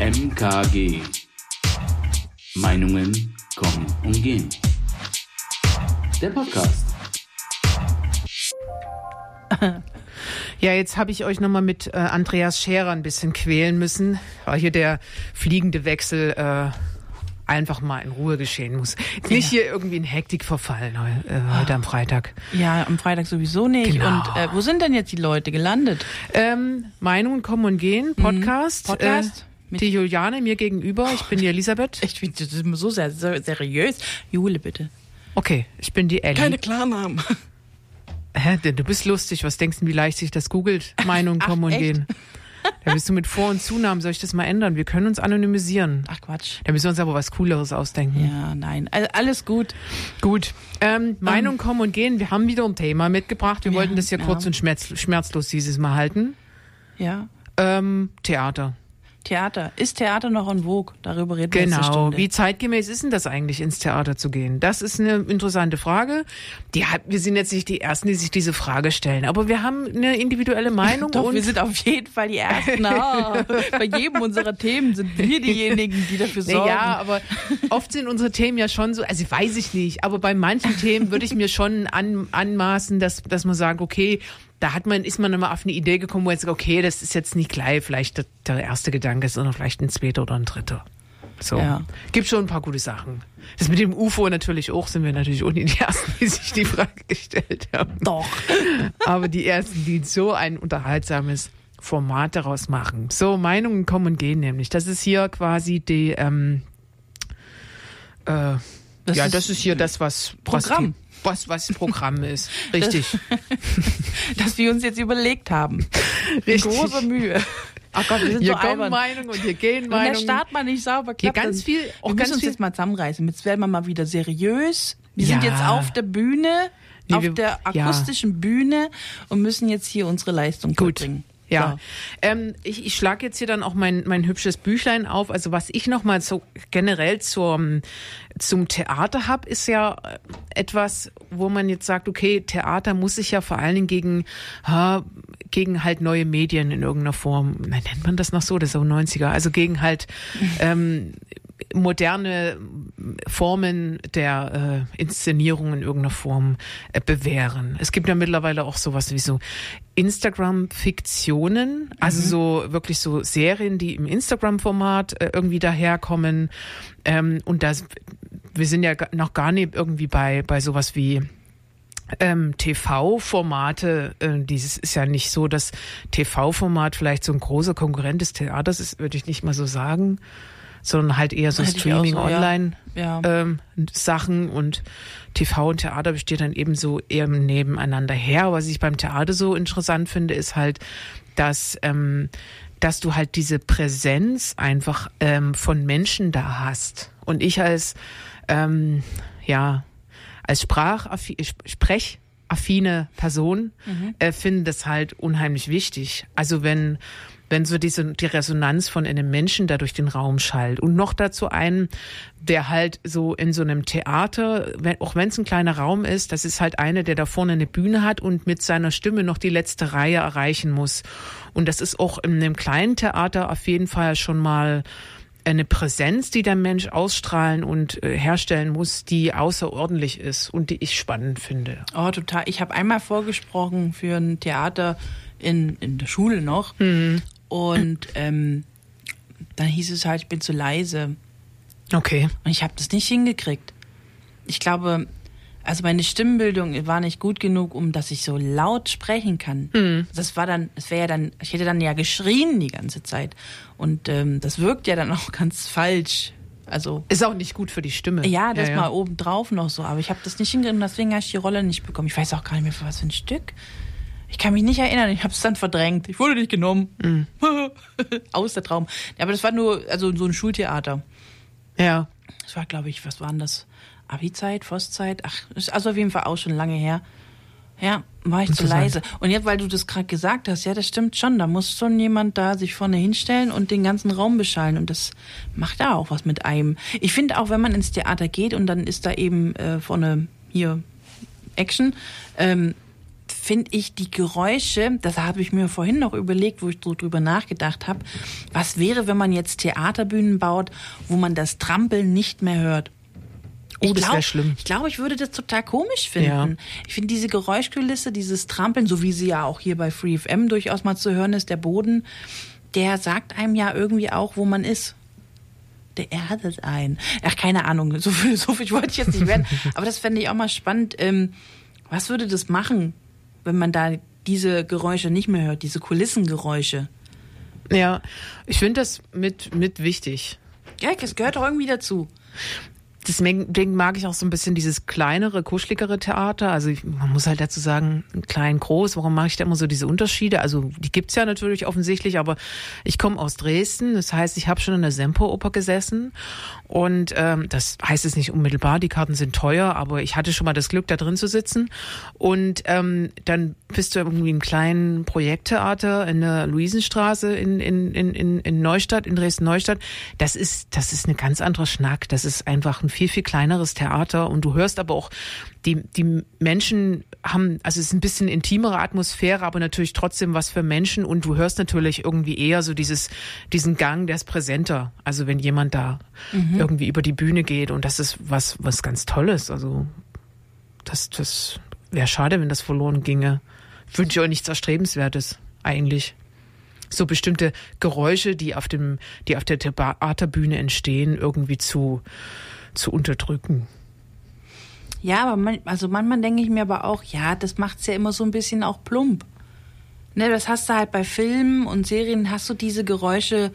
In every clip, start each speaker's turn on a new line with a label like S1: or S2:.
S1: MKG. Meinungen kommen und gehen. Der Podcast.
S2: Ja, jetzt habe ich euch nochmal mit äh, Andreas Scherer ein bisschen quälen müssen, weil hier der fliegende Wechsel äh, einfach mal in Ruhe geschehen muss. Nicht hier irgendwie in Hektik verfallen äh, heute am Freitag.
S3: Ja, am Freitag sowieso nicht.
S2: Genau.
S3: Und äh, wo sind denn jetzt die Leute gelandet?
S2: Ähm, Meinungen kommen und gehen, Podcast.
S3: Mhm. Podcast?
S2: Äh, die Juliane mir gegenüber, ich bin die Elisabeth.
S3: Ich ist so sehr, sehr seriös. Jule, bitte.
S2: Okay, ich bin die Ellie.
S3: Klarnamen.
S2: Hä, denn du bist lustig. Was denkst du, wie leicht sich das googelt? Meinungen kommen und gehen. Da bist du mit Vor- und Zunamen. Soll ich das mal ändern? Wir können uns anonymisieren.
S3: Ach Quatsch.
S2: Da müssen wir uns aber was Cooleres ausdenken.
S3: Ja, nein. Also, alles gut.
S2: Gut. Ähm, Meinungen kommen und gehen. Wir haben wieder ein Thema mitgebracht. Wir
S3: Ja,
S2: wollten das ja
S3: ja.
S2: kurz und schmerz, schmerzlos dieses Mal halten.
S3: Ja.
S2: Ähm, Theater.
S3: Theater. Ist Theater noch en vogue? Darüber reden wir jetzt
S2: Genau. Wie zeitgemäß ist denn das eigentlich, ins Theater zu gehen? Das ist eine interessante Frage. Die hat, wir sind jetzt nicht die Ersten, die sich diese Frage stellen, aber wir haben eine individuelle Meinung.
S3: Doch,
S2: und
S3: wir sind auf jeden Fall die Ersten. Ah, bei jedem unserer Themen sind wir diejenigen, die dafür sorgen.
S2: Ja, aber oft sind unsere Themen ja schon so, also weiß ich nicht, aber bei manchen Themen würde ich mir schon an, anmaßen, dass, dass man sagt, okay, da hat man, ist man nochmal auf eine Idee gekommen, wo man sagt, okay, das ist jetzt nicht gleich vielleicht der, der erste Gedanke, sondern vielleicht ein zweiter oder ein dritter. So.
S3: Ja.
S2: Gibt schon ein paar gute Sachen. Das mit dem UFO natürlich auch, sind wir natürlich auch nicht die Ersten, die sich die Frage gestellt haben.
S3: Doch.
S2: Aber die Ersten, die so ein unterhaltsames Format daraus machen. So, Meinungen kommen und gehen nämlich. Das ist hier quasi die, ähm, äh,
S3: Das
S2: ja,
S3: ist
S2: das ist hier das, was
S3: Programm.
S2: Was, was, Programm ist. Richtig.
S3: Dass wir uns jetzt überlegt haben.
S2: Richtig.
S3: großer Mühe. Ach Gott, wir sind
S2: Hier
S3: so
S2: kommen. Meinungen und hier gehen
S3: Wenn der
S2: Meinungen.
S3: Start mal nicht sauber
S2: Hier
S3: klappt,
S2: ganz
S3: dann-
S2: viel- auch
S3: wir
S2: ganz
S3: müssen uns
S2: viel-
S3: jetzt mal zusammenreißen. Jetzt werden wir mal wieder seriös. Wir
S2: Ja.
S3: sind jetzt auf der Bühne,
S2: Nee,
S3: auf
S2: wir-
S3: der
S2: ja.
S3: akustischen Bühne und müssen jetzt hier unsere Leistung
S2: Gut.
S3: vollbringen.
S2: Ja, ähm, ich, ich schlage jetzt hier dann auch mein, mein hübsches Büchlein auf. Also was ich nochmal so generell zur, zum Theater hab, ist ja äh, etwas, wo man jetzt sagt, okay, Theater muss sich ja vor allen Dingen gegen, ha, gegen halt neue Medien in irgendeiner Form, nennt man das noch so, das ist so 90er, also gegen halt ähm, moderne Formen der äh, Inszenierung in irgendeiner Form äh, bewähren. Es gibt ja mittlerweile auch sowas wie so Instagram-Fiktionen, also so wirklich so Serien, die im Instagram-Format äh, irgendwie daherkommen. Ähm, und das, wir sind ja noch gar nicht irgendwie bei, bei sowas wie ähm, TV-Formate, äh, dieses ist ja nicht so, dass TV-Format vielleicht so ein großer Konkurrent des Theaters ist, würde ich nicht mal so sagen, sondern halt eher so
S3: Hätte
S2: Streaming,
S3: so.
S2: Online
S3: Ja.
S2: ähm, Sachen und TV und Theater besteht dann eben so eher nebeneinander her. Was ich beim Theater so interessant finde, ist halt, dass ähm, dass du halt diese Präsenz einfach ähm, von Menschen da hast. Und ich als ähm, ja als Sprachaffi sprechaffine Person äh, finde das halt unheimlich wichtig. Also wenn wenn so diese die Resonanz von einem Menschen da durch den Raum schallt und noch dazu einen, der halt so in so einem Theater, wenn, auch wenn es ein kleiner Raum ist, das ist halt einer, der da vorne eine Bühne hat und mit seiner Stimme noch die letzte Reihe erreichen muss. Und das ist auch in einem kleinen Theater auf jeden Fall schon mal eine Präsenz, die der Mensch ausstrahlen und äh, herstellen muss, die außerordentlich ist und die ich spannend finde.
S3: Oh, total. Ich habe einmal vorgesprochen für ein Theater in, in der Schule noch.
S2: Mhm.
S3: Und ähm, dann hieß es halt, ich bin zu leise.
S2: Okay.
S3: Und ich habe das nicht hingekriegt. Ich glaube, also meine Stimmbildung war nicht gut genug, um dass ich so laut sprechen kann.
S2: Mhm.
S3: Das war dann, das wäre ja dann, ich hätte dann ja geschrien die ganze Zeit. Und ähm, das wirkt ja dann auch ganz falsch. Also
S2: Ist auch nicht gut für die Stimme.
S3: ja, das mal oben drauf noch so, aber ich habe das nicht hingekriegt und deswegen habe ich die Rolle nicht bekommen. Ich weiß auch gar nicht mehr, für was für ein Stück. Ich kann mich nicht erinnern, ich habe es dann verdrängt. Ich wurde nicht genommen.
S2: Mhm.
S3: Aus der Traum. Aber das war nur also so ein Schultheater.
S2: Ja.
S3: Das war, glaube ich, was war denn das? Abi-Zeit, Vosszeit? Ach, ist also auf jeden Fall auch schon lange her. Ja, war ich zu leise. Und jetzt, weil du das gerade gesagt hast, ja, das stimmt schon. Da muss schon jemand da sich vorne hinstellen und den ganzen Raum beschallen. Und das macht da auch was mit einem. Ich finde auch, wenn man ins Theater geht und dann ist da eben äh, vorne hier Action, ähm, finde ich die Geräusche, das habe ich mir vorhin noch überlegt, wo ich so drüber nachgedacht habe, was wäre, wenn man jetzt Theaterbühnen baut, wo man das Trampeln nicht mehr hört?
S2: Oh,
S3: ich glaub-
S2: schlimm.
S3: Ich glaube, ich würde das total komisch finden.
S2: Ja.
S3: Ich finde diese Geräuschkulisse, dieses Trampeln, so wie sie ja auch hier bei Free FM durchaus mal zu hören ist, der Boden, der sagt einem ja irgendwie auch, wo man ist. Der erdet ein. Ach, keine Ahnung, so viel, so viel wollte ich jetzt nicht werden. Aber das fände ich auch mal spannend. Ähm, was würde das machen, wenn man da diese Geräusche nicht mehr hört, diese Kulissengeräusche?
S2: Ja, ich finde das mit, mit wichtig.
S3: Ja, das gehört doch irgendwie dazu.
S2: Deswegen mag ich auch so ein bisschen dieses kleinere, kuscheligere Theater. Also ich, man muss halt dazu sagen, klein, groß. Warum mache ich da immer so diese Unterschiede? Also die gibt's ja natürlich offensichtlich, aber ich komme aus Dresden. Das heißt, ich habe schon in der Semperoper gesessen. Und ähm, das heißt es nicht unmittelbar, die Karten sind teuer, aber ich hatte schon mal das Glück, da drin zu sitzen. Und ähm, dann bist du irgendwie im kleinen Projekttheater in der Luisenstraße in, in, in, in, Neustadt, in Dresden-Neustadt. Das ist, das ist eine ganz andere Schnack. Das ist einfach ein viel, viel kleineres Theater. Und du hörst aber auch, die, die Menschen haben, also es ist ein bisschen intimere Atmosphäre, aber natürlich trotzdem was für Menschen. Und du hörst natürlich irgendwie eher so dieses, diesen Gang, der ist präsenter. Also wenn jemand da irgendwie über die Bühne geht. Und das ist was, was ganz Tolles. Also das, das wäre schade, wenn das verloren ginge. Wünsche ich euch nichts Erstrebenswertes, eigentlich. So bestimmte Geräusche, die auf dem, die auf der Theaterbühne entstehen, irgendwie zu, zu unterdrücken.
S3: Ja, aber man, also manchmal denke ich mir aber auch, ja, das macht's ja immer so ein bisschen auch plump. Ne, das hast du halt bei Filmen und Serien, hast du diese Geräusche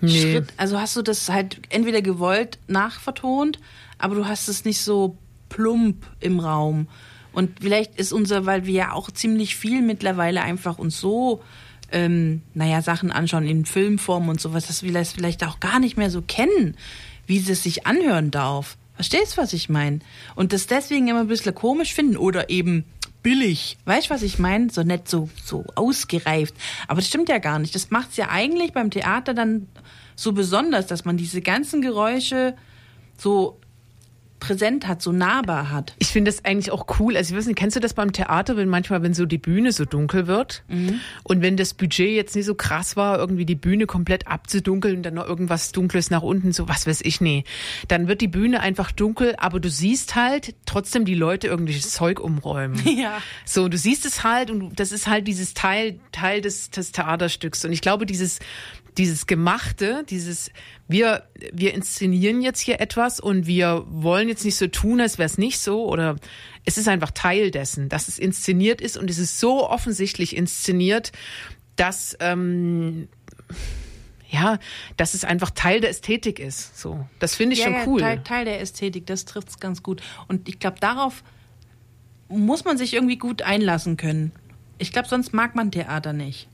S2: Nee.
S3: Schritt, also hast du das halt entweder gewollt nachvertont, aber du hast es nicht so plump im Raum. Und vielleicht ist unser, weil wir ja auch ziemlich viel mittlerweile einfach uns so, ähm, naja, Sachen anschauen in Filmform und sowas, dass wir das vielleicht auch gar nicht mehr so kennen, wie es sich anhören darf. Verstehst du, was ich meine? Und das deswegen immer ein bisschen komisch finden oder eben billig. Weißt du, was ich meine? So nett so, so ausgereift. Aber das stimmt ja gar nicht. Das macht's ja eigentlich beim Theater dann so besonders, dass man diese ganzen Geräusche so präsent hat, so nahbar hat.
S2: Ich finde das eigentlich auch cool. Also ich weiß nicht, kennst du das beim Theater, wenn manchmal, wenn so die Bühne so dunkel wird und wenn das Budget jetzt nicht so krass war, irgendwie die Bühne komplett abzudunkeln und dann noch irgendwas Dunkles nach unten, so was weiß ich, nee. Dann wird die Bühne einfach dunkel, aber du siehst halt trotzdem die Leute irgendwelches Zeug umräumen.
S3: Ja.
S2: So, du siehst es halt und das ist halt dieses Teil, Teil des, des Theaterstücks. Und ich glaube, dieses, dieses Gemachte, dieses, wir, wir inszenieren jetzt hier etwas und wir wollen jetzt nicht so tun, als wäre es nicht so oder es ist einfach Teil dessen, dass es inszeniert ist und es ist so offensichtlich inszeniert, dass, ähm, ja, dass es einfach Teil der Ästhetik ist. So, das finde ich
S3: ja,
S2: schon cool.
S3: Teil, Teil der Ästhetik, das trifft's ganz gut. Und ich glaube, darauf muss man sich irgendwie gut einlassen können. Ich glaube, sonst mag man Theater nicht.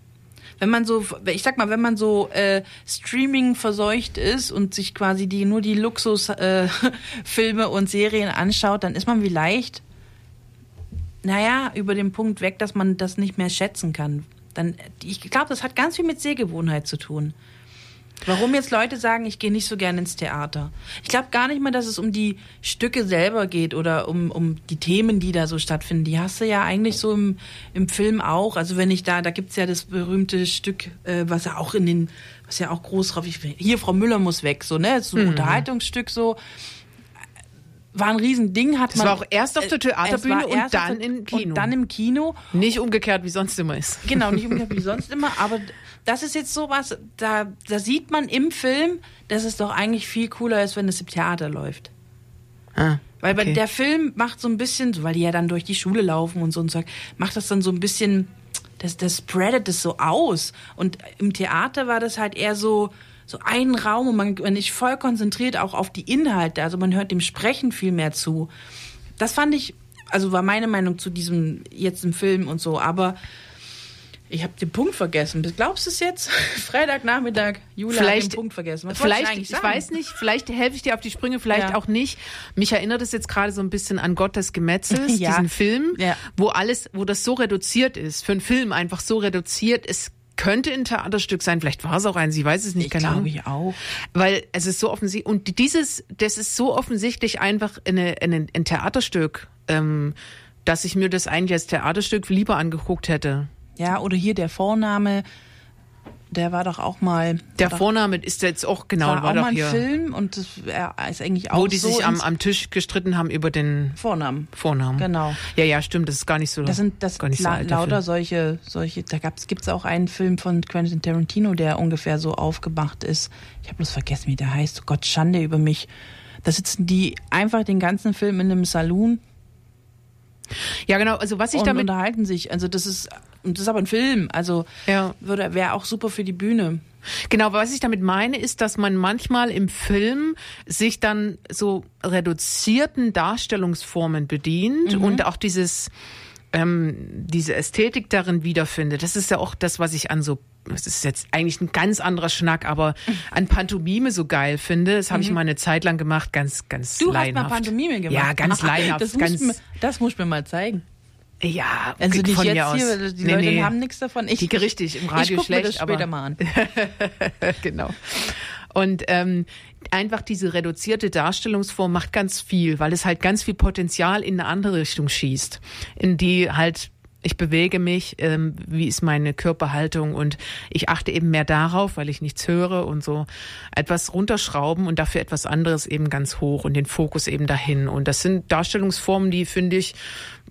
S3: Wenn man so, ich sag mal, wenn man so äh, Streaming verseucht ist und sich quasi die nur die Luxusfilme äh, und Serien anschaut, dann ist man vielleicht, naja, über den Punkt weg, dass man das nicht mehr schätzen kann. Dann, ich glaube, das hat ganz viel mit Sehgewohnheit zu tun. Warum jetzt Leute sagen, ich gehe nicht so gerne ins Theater? Ich glaube gar nicht mal, dass es um die Stücke selber geht oder um, um die Themen, die da so stattfinden. Die hast du ja eigentlich so im, im Film auch. Also wenn ich da, da gibt's ja das berühmte Stück, äh, was ja auch in den, was ja auch groß drauf, ich, hier Frau Müller muss weg, so, ne? So ein Unterhaltungsstück so. War ein Riesending, hat
S2: Das
S3: man.
S2: war auch erst auf der Theaterbühne und dann im Kino.
S3: Und dann im Kino.
S2: Nicht umgekehrt, wie sonst immer ist.
S3: Genau, nicht umgekehrt wie sonst immer, aber das ist jetzt sowas, da, da sieht man im Film, dass es doch eigentlich viel cooler ist, wenn es im Theater läuft.
S2: Ah,
S3: Weil
S2: okay.
S3: der Film macht so ein bisschen, weil die ja dann durch die Schule laufen und so und so, macht das dann so ein bisschen, das, das spreadet das so aus. Und im Theater war das halt eher so, so ein Raum und man, man ist voll konzentriert auch auf die Inhalte. Also man hört dem Sprechen viel mehr zu. Das fand ich, also war meine Meinung zu diesem jetzt im Film und so, aber ich habe den Punkt vergessen. Glaubst du es jetzt? Freitagnachmittag, Jula hat
S2: Vielleicht-
S3: den Punkt vergessen. Was
S2: Vielleicht, ich
S3: sagen?
S2: weiß nicht, vielleicht helfe ich dir auf die Sprünge, vielleicht
S3: Ja.
S2: auch nicht. Mich erinnert es jetzt gerade so ein bisschen an Gott des Gemetzels,
S3: Ja.
S2: diesen Film,
S3: Ja.
S2: wo alles, wo das so reduziert ist, für einen Film einfach so reduziert. Es könnte ein Theaterstück sein, vielleicht war es auch eins, ich weiß es nicht,
S3: Ich
S2: Ahnung.
S3: glaube ich auch.
S2: Weil es ist so offensichtlich, und dieses, das ist so offensichtlich einfach eine, eine, ein Theaterstück, ähm, dass ich mir das eigentlich als Theaterstück lieber angeguckt hätte.
S3: Ja, oder hier der Vorname, der war doch auch mal.
S2: Der Vorname ist jetzt auch genau,
S3: war,
S2: war
S3: auch
S2: doch
S3: mal ein
S2: hier,
S3: Film und das er ist eigentlich auch
S2: wo die
S3: so
S2: sich am, am Tisch gestritten haben über den
S3: Vornamen.
S2: Vornamen.
S3: Genau.
S2: Ja, ja, stimmt, das ist gar nicht so.
S3: Das sind das
S2: gar nicht so
S3: la
S2: alter
S3: lauter
S2: Film.
S3: solche, solche, da gab's, gibt's auch einen Film von Quentin Tarantino, der ungefähr so aufgemacht ist. Ich habe bloß vergessen, wie der heißt. Oh Gott, Schande über mich. Da sitzen die einfach den ganzen Film in einem Saloon
S2: Ja, genau, also was ich
S3: und
S2: damit
S3: unterhalten sich. Also das ist, und das ist aber ein Film. Also
S2: Ja.
S3: würde, wäre auch super für die Bühne.
S2: Genau, was ich damit meine, ist, dass man manchmal im Film sich dann so reduzierten Darstellungsformen bedient
S3: Mhm.
S2: und auch dieses ähm, diese Ästhetik darin wiederfindet. Das ist ja auch das, was ich an so das ist jetzt eigentlich ein ganz anderer Schnack, aber an Pantomime so geil finde. Das habe ich mal eine Zeit lang gemacht, ganz, ganz
S3: Mhm. Du
S2: laienhaft.
S3: hast mal Pantomime gemacht.
S2: Ja, ganz laienhaft.
S3: Das,
S2: ganz,
S3: mir, das musst du mir mal zeigen.
S2: ja,
S3: Also nicht
S2: von
S3: jetzt
S2: aus.
S3: hier, die
S2: Nee,
S3: Leute
S2: nee.
S3: haben nichts davon. Ich,
S2: Die richtig, im Radio
S3: ich guck
S2: schlecht,
S3: mir das später
S2: aber-
S3: mal an.
S2: genau. Und ähm, einfach diese reduzierte Darstellungsform macht ganz viel, weil es halt ganz viel Potenzial in eine andere Richtung schießt, in die halt ich bewege mich, ähm, wie ist meine Körperhaltung und ich achte eben mehr darauf, weil ich nichts höre und so etwas runterschrauben und dafür etwas anderes eben ganz hoch und den Fokus eben dahin. Und das sind Darstellungsformen, die finde ich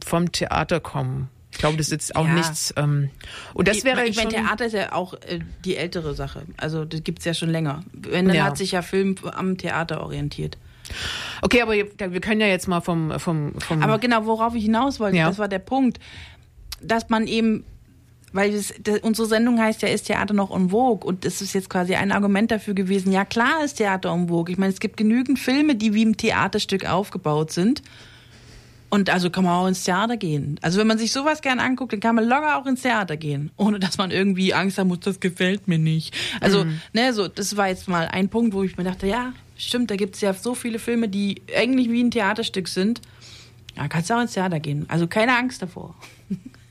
S2: vom Theater kommen. Ich glaube, das ist jetzt auch
S3: Ja.
S2: nichts. Ähm, und das wäre
S3: ich meine,
S2: schon,
S3: Theater ist ja auch äh, die ältere Sache. Also das gibt's ja schon länger. Wenn dann
S2: Ja.
S3: hat sich ja Film am Theater orientiert.
S2: Okay, aber wir können ja jetzt mal vom vom vom
S3: Aber genau, worauf ich hinaus wollte,
S2: Ja.
S3: das war der Punkt, dass man eben, weil das, das, unsere Sendung heißt ja, ist Theater noch en vogue? Und das ist jetzt quasi ein Argument dafür gewesen, ja klar ist Theater en vogue. Ich meine, es gibt genügend Filme, die wie ein Theaterstück aufgebaut sind. Und also kann man auch ins Theater gehen. Also wenn man sich sowas gern anguckt, dann kann man locker auch ins Theater gehen, ohne dass man irgendwie Angst haben muss, das gefällt mir nicht. Also, ne, so, das war jetzt mal ein Punkt, wo ich mir dachte, ja, stimmt, da gibt's ja so viele Filme, die eigentlich wie ein Theaterstück sind. Ja, kannst du auch ins Theater gehen. Also keine Angst davor.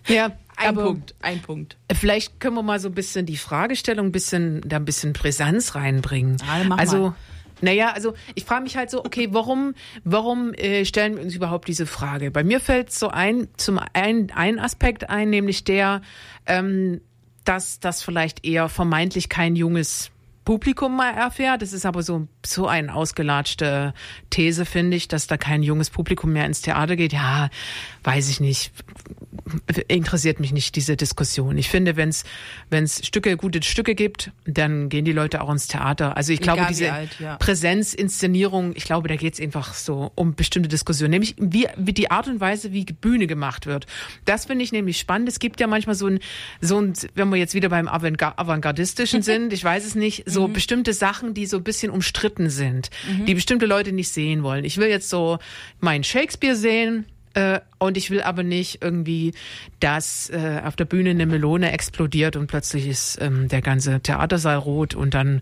S2: ja,
S3: Ein
S2: aber
S3: Punkt, ein Punkt.
S2: Vielleicht können wir mal so ein bisschen die Fragestellung, ein bisschen da ein bisschen Brisanz reinbringen.
S3: Ja,
S2: also
S3: mal.
S2: Naja, also ich frage mich halt so, okay, warum, warum äh, stellen wir uns überhaupt diese Frage? Bei mir fällt so ein, zum einen ein Aspekt ein, nämlich der, ähm, dass das vielleicht eher vermeintlich kein junges Publikum mal erfährt. Das ist aber so, so eine ausgelatschte These, finde ich, dass da kein junges Publikum mehr ins Theater geht. Ja, weiß ich nicht. Interessiert mich nicht diese Diskussion. Ich finde, wenn es Stücke, gute Stücke gibt, dann gehen die Leute auch ins Theater. Also ich glaube,
S3: Egal wie
S2: diese
S3: alt, ja.
S2: Präsenzinszenierung, ich glaube, da geht es einfach so um bestimmte Diskussionen, nämlich wie, wie die Art und Weise, wie Bühne gemacht wird. Das finde ich nämlich spannend. Es gibt ja manchmal so ein, so ein wenn wir jetzt wieder beim Avantga- Avantgardistischen sind, ich weiß es nicht, so
S3: Mhm.
S2: bestimmte Sachen, die so ein bisschen umstritten sind, die bestimmte Leute nicht sehen wollen. Ich will jetzt so meinen Shakespeare sehen, äh, und ich will aber nicht irgendwie, dass äh, auf der Bühne eine Melone explodiert und plötzlich ist ähm, der ganze Theatersaal rot und dann,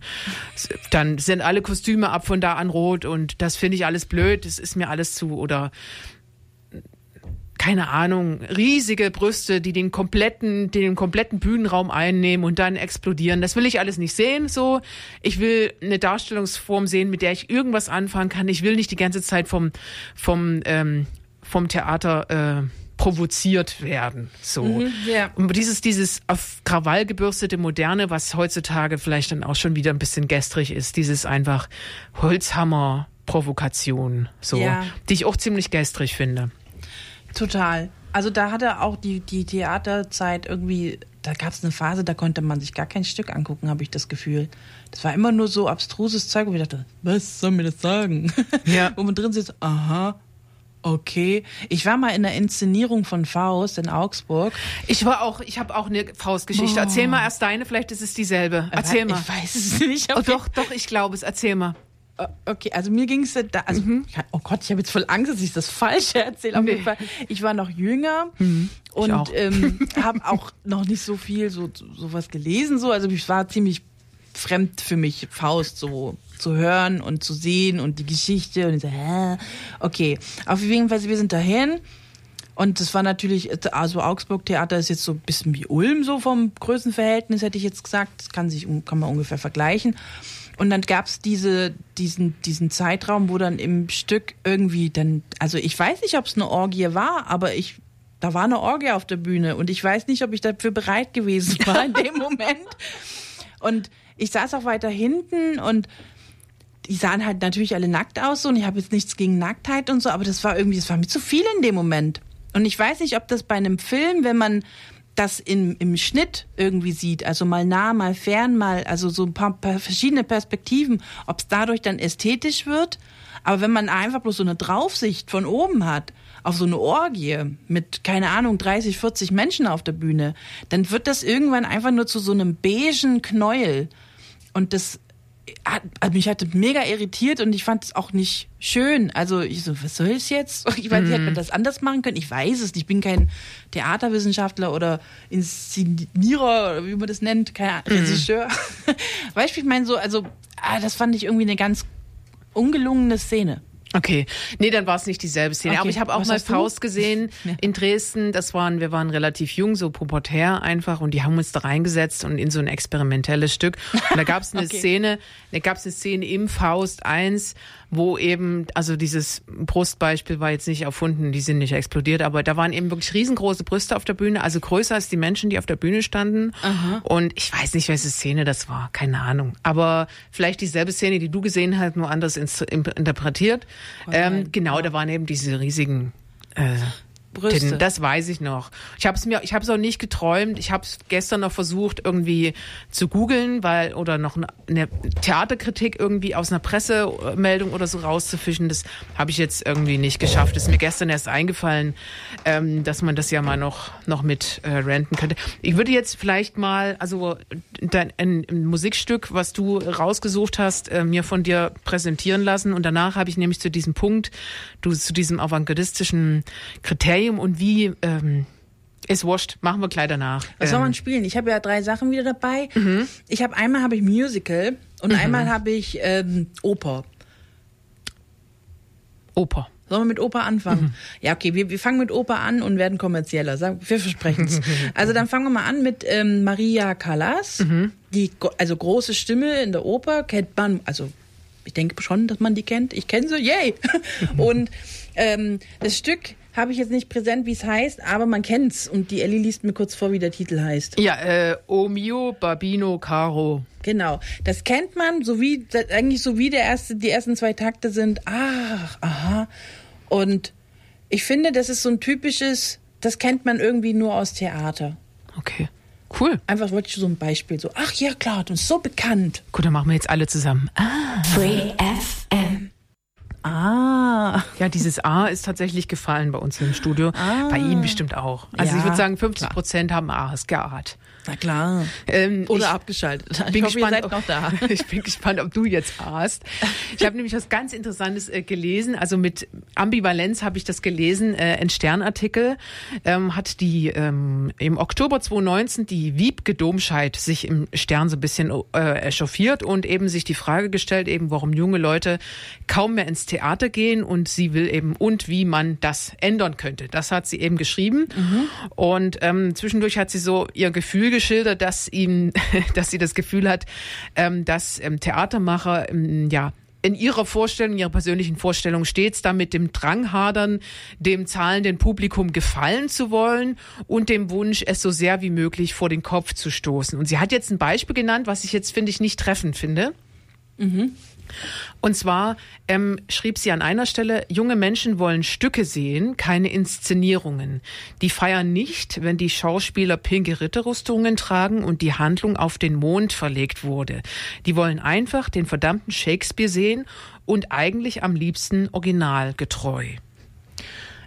S2: dann sind alle Kostüme ab von da an rot und das finde ich alles blöd, das ist mir alles zu oder keine Ahnung, riesige Brüste, die den kompletten, den kompletten Bühnenraum einnehmen und dann explodieren. Das will ich alles nicht sehen, so. Ich will eine Darstellungsform sehen, mit der ich irgendwas anfangen kann. Ich will nicht die ganze Zeit vom, vom, ähm, vom Theater, äh, provoziert werden, so.
S3: ja.
S2: Und dieses, dieses auf Krawall gebürstete Moderne, was heutzutage vielleicht dann auch schon wieder ein bisschen gestrig ist, dieses einfach Holzhammer-Provokation, so,
S3: Ja.
S2: die ich auch ziemlich gestrig finde.
S3: Total. Also da hatte auch die, die Theaterzeit irgendwie, da gab es eine Phase, da konnte man sich gar kein Stück angucken, habe ich das Gefühl. Das war immer nur so abstruses Zeug, wo ich dachte, was soll mir das sagen?
S2: Ja.
S3: wo man drin sitzt, aha, okay. Ich war mal in der Inszenierung von Faust in Augsburg.
S2: Ich war auch, ich habe auch eine Faustgeschichte. Erzähl mal erst deine, vielleicht ist es dieselbe. Erzähl mal.
S3: Ich weiß es nicht.
S2: Oh, doch, doch, ich glaube es. Erzähl mal.
S3: Okay, also mir ging es da, also, ich, oh Gott, ich habe jetzt voll Angst, dass ich das Falsche erzähle. Auf
S2: Nee.
S3: jeden Fall. Ich war noch jünger und
S2: auch.
S3: ähm, habe auch noch nicht so viel so sowas gelesen. So, also es war ziemlich fremd für mich, Faust so zu hören und zu sehen und die Geschichte und ich so, hä? Okay, auf jeden Fall, wir sind dahin. Und das war natürlich, also Augsburg Theater ist jetzt so ein bisschen wie Ulm, so vom Größenverhältnis, hätte ich jetzt gesagt. Das kann sich, kann man ungefähr vergleichen. Und dann gab's diese, diesen, diesen Zeitraum, wo dann im Stück irgendwie dann, also ich weiß nicht, ob es eine Orgie war, aber ich da war eine Orgie auf der Bühne und ich weiß nicht, ob ich dafür bereit gewesen war in dem Moment. Und ich saß auch weiter hinten und die sahen halt natürlich alle nackt aus so, und ich habe jetzt nichts gegen Nacktheit und so, aber das war irgendwie, das war mir zu viel in dem Moment. Und ich weiß nicht, ob das bei einem Film, wenn man das in, im Schnitt irgendwie sieht, also mal nah, mal fern, mal, also so ein paar, paar verschiedene Perspektiven, ob es dadurch dann ästhetisch wird. Aber wenn man einfach bloß so eine Draufsicht von oben hat, auf so eine Orgie mit, keine Ahnung, 30, 40 Menschen auf der Bühne, dann wird das irgendwann einfach nur zu so einem beigen Knäuel. Und das hat, mich hat mega irritiert und ich fand es auch nicht schön. Also ich so, was soll es jetzt? Ich weiß nicht, hätte man das anders machen können? Ich weiß es nicht. Ich bin kein Theaterwissenschaftler oder Inszenierer, oder wie man das nennt, kein Regisseur. weißt du, ich meine so, also ah, das fand ich irgendwie eine ganz ungelungene Szene.
S2: Okay, nee, dann war es nicht dieselbe Szene.
S3: Okay.
S2: Aber ich habe auch
S3: Was
S2: mal? Faust gesehen
S3: Ja.
S2: in Dresden. Das waren, wir waren relativ jung, so pubertär einfach, und die haben uns da reingesetzt und in so ein experimentelles Stück. Und da gab es eine
S3: Okay.
S2: Szene, da gab es eine Szene im Faust 1, wo eben, also dieses Brustbeispiel war jetzt nicht erfunden, die sind nicht explodiert, aber da waren eben wirklich riesengroße Brüste auf der Bühne, also größer als die Menschen, die auf der Bühne standen. Und ich weiß nicht, welche Szene das war, keine Ahnung. Aber vielleicht dieselbe Szene, die du gesehen hast, nur anders interpretiert. Ähm, genau, da waren eben diese riesigen äh,
S3: Brüste.
S2: Das weiß ich noch. Ich habe es mir, ich habe es auch nicht geträumt. Ich habe es gestern noch versucht irgendwie zu googeln, weil oder noch eine- eine Theaterkritik irgendwie aus einer Pressemeldung oder so rauszufischen. Das habe ich jetzt irgendwie nicht geschafft. Das ist mir gestern erst eingefallen, ähm, dass man das ja mal noch noch mit äh, renten könnte. Ich würde jetzt vielleicht mal, also dein ein, ein Musikstück, was du rausgesucht hast, äh, mir von dir präsentieren lassen und danach habe ich nämlich zu diesem Punkt, du zu diesem avantgardistischen Kriterium und wie ähm, ist wurscht, machen wir gleich danach.
S3: Was soll
S2: Ähm,
S3: man spielen? Ich habe ja drei Sachen wieder dabei. Ich habe einmal habe ich Musical und einmal habe ich ähm, Oper.
S2: Oper.
S3: Sollen wir mit Oper anfangen? Ja, okay, wir, wir fangen mit Oper an und werden kommerzieller. Wir versprechen es. also dann fangen wir mal an mit ähm, Maria Callas. Die, go- also große Stimme in der Oper kennt man, also ich denke schon, dass man die kennt. Ich kenne sie, yay! und ähm, das Stück habe ich jetzt nicht präsent, wie es heißt, aber man kennt's. Und die Ellie liest mir kurz vor, wie der Titel heißt.
S2: Ja, äh, O mio Babino Caro.
S3: Genau, das kennt man, so wie eigentlich so wie der erste, die ersten zwei Takte sind. Ach, aha. Und ich finde, das ist so ein typisches, das kennt man irgendwie nur aus Theater.
S2: Okay. Cool.
S3: Einfach wollte ich so ein Beispiel so. Ach ja, klar, das ist so bekannt.
S2: Gut, dann machen wir jetzt alle zusammen. Ah.
S4: Free FM.
S3: Ah,
S2: Ja, dieses A ist tatsächlich gefallen bei uns im Studio. Bei Ihnen bestimmt auch. Also
S3: Ja,
S2: ich würde sagen, 50 Prozent haben A's geahnt.
S3: na klar.
S2: Ähm,
S3: Oder abgeschaltet. Ich
S2: bin
S3: hoffe,
S2: gespannt,
S3: ihr seid noch da.
S2: Ob, ich bin gespannt, ob du jetzt hast. Ich habe nämlich was ganz Interessantes äh, gelesen. Also mit Ambivalenz habe ich das gelesen. Äh, ein Sternartikel ähm, hat die ähm, im Oktober 2019 die Wiebke Domscheit sich im Stern so ein bisschen äh, echauffiert und eben sich die Frage gestellt, eben warum junge Leute kaum mehr ins Theater gehen und sie will eben und wie man das ändern könnte. Das hat sie eben geschrieben und ähm, zwischendurch hat sie so ihr Gefühl geschildert, dass ihm, dass sie das Gefühl hat, ähm, dass ähm, Theatermacher ähm, ja in ihrer Vorstellung, ihrer persönlichen Vorstellung stets da mit dem Drang hadern, dem zahlenden Publikum gefallen zu wollen und dem Wunsch, es so sehr wie möglich vor den Kopf zu stoßen. Und sie hat jetzt ein Beispiel genannt, was ich jetzt, finde ich, nicht treffend finde. Und zwar ähm, schrieb sie an einer Stelle, junge Menschen wollen Stücke sehen, keine Inszenierungen. Die feiern nicht, wenn die Schauspieler pinke Ritterrüstungen tragen und die Handlung auf den Mond verlegt wurde. Die wollen einfach den verdammten Shakespeare sehen und eigentlich am liebsten originalgetreu.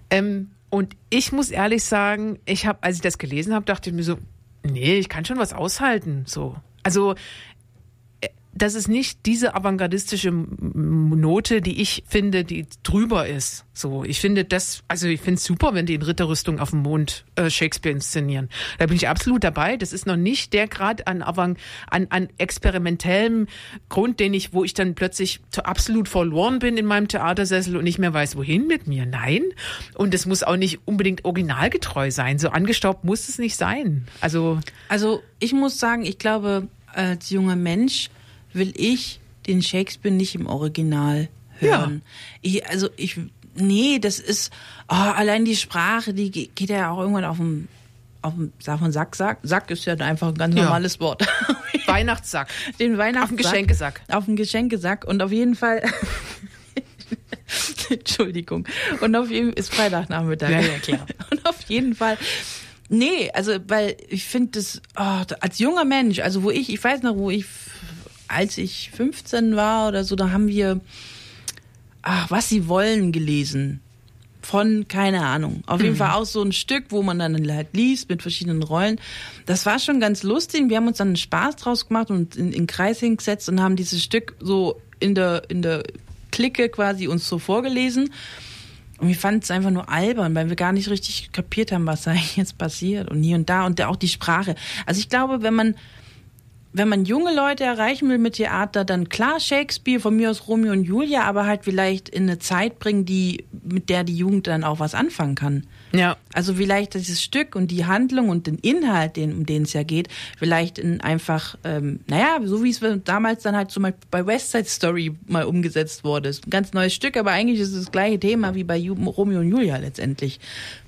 S2: Ähm, und ich muss ehrlich sagen, ich habe, als ich das gelesen habe, dachte ich mir so, nee, ich kann schon was aushalten. So, also das ist nicht diese avantgardistische Note, die ich finde, die drüber ist. So, ich finde das, also ich finde es super, wenn die in Ritterrüstung auf dem Mond äh, Shakespeare inszenieren. Da bin ich absolut dabei. Das ist noch nicht der Grad an, Avant, an, an experimentellem Grund, den ich, wo ich dann plötzlich absolut verloren bin in meinem Theatersessel und nicht mehr weiß, wohin mit mir. Nein. Und es muss auch nicht unbedingt originalgetreu sein. So angestaubt muss es nicht sein. Also
S3: Also ich muss sagen, ich glaube, als junger Mensch will ich den Shakespeare nicht im Original hören. Ich, also ich, nee, das ist, oh, allein die Sprache, die ge- geht ja auch irgendwann auf dem, auf dem, sag man Sack, Sack, Sack ist ja einfach ein ganz
S2: Ja.
S3: normales Wort.
S2: Weihnachtssack.
S3: Den Weihnachtssack.
S2: Auf dem Geschenkesack.
S3: Auf dem Geschenkesack und auf jeden Fall, Entschuldigung, und auf jeden ist Freitagnachmittag.
S2: Ja, ja, klar.
S3: Und auf jeden Fall, nee, also, weil ich finde das, oh, als junger Mensch, also wo ich, ich weiß noch, wo ich, als ich 15 war oder so, da haben wir, ach, was sie wollen gelesen. Von, keine Ahnung. Auf jeden Fall auch so ein Stück, wo man dann halt liest mit verschiedenen Rollen. Das war schon ganz lustig. Wir haben uns dann einen Spaß draus gemacht und in, in den Kreis hingesetzt und haben dieses Stück so in der, in der Clique quasi uns so vorgelesen. Und wir fanden es einfach nur albern, weil wir gar nicht richtig kapiert haben, was da jetzt passiert und hier und da und auch die Sprache. Also ich glaube, wenn man wenn man junge Leute erreichen will mit Theater, dann klar Shakespeare, von mir aus Romeo und Julia, aber halt vielleicht in eine Zeit bringen, die, mit der die Jugend dann auch was anfangen kann.
S2: Ja.
S3: Also vielleicht dieses Stück und die Handlung und den Inhalt, den, um den es ja geht, vielleicht in einfach, ähm, naja, so wie es damals dann halt zum Beispiel bei West Side Story mal umgesetzt wurde. Ist ein ganz neues Stück, aber eigentlich ist es das gleiche Thema wie bei Ju Romeo und Julia letztendlich,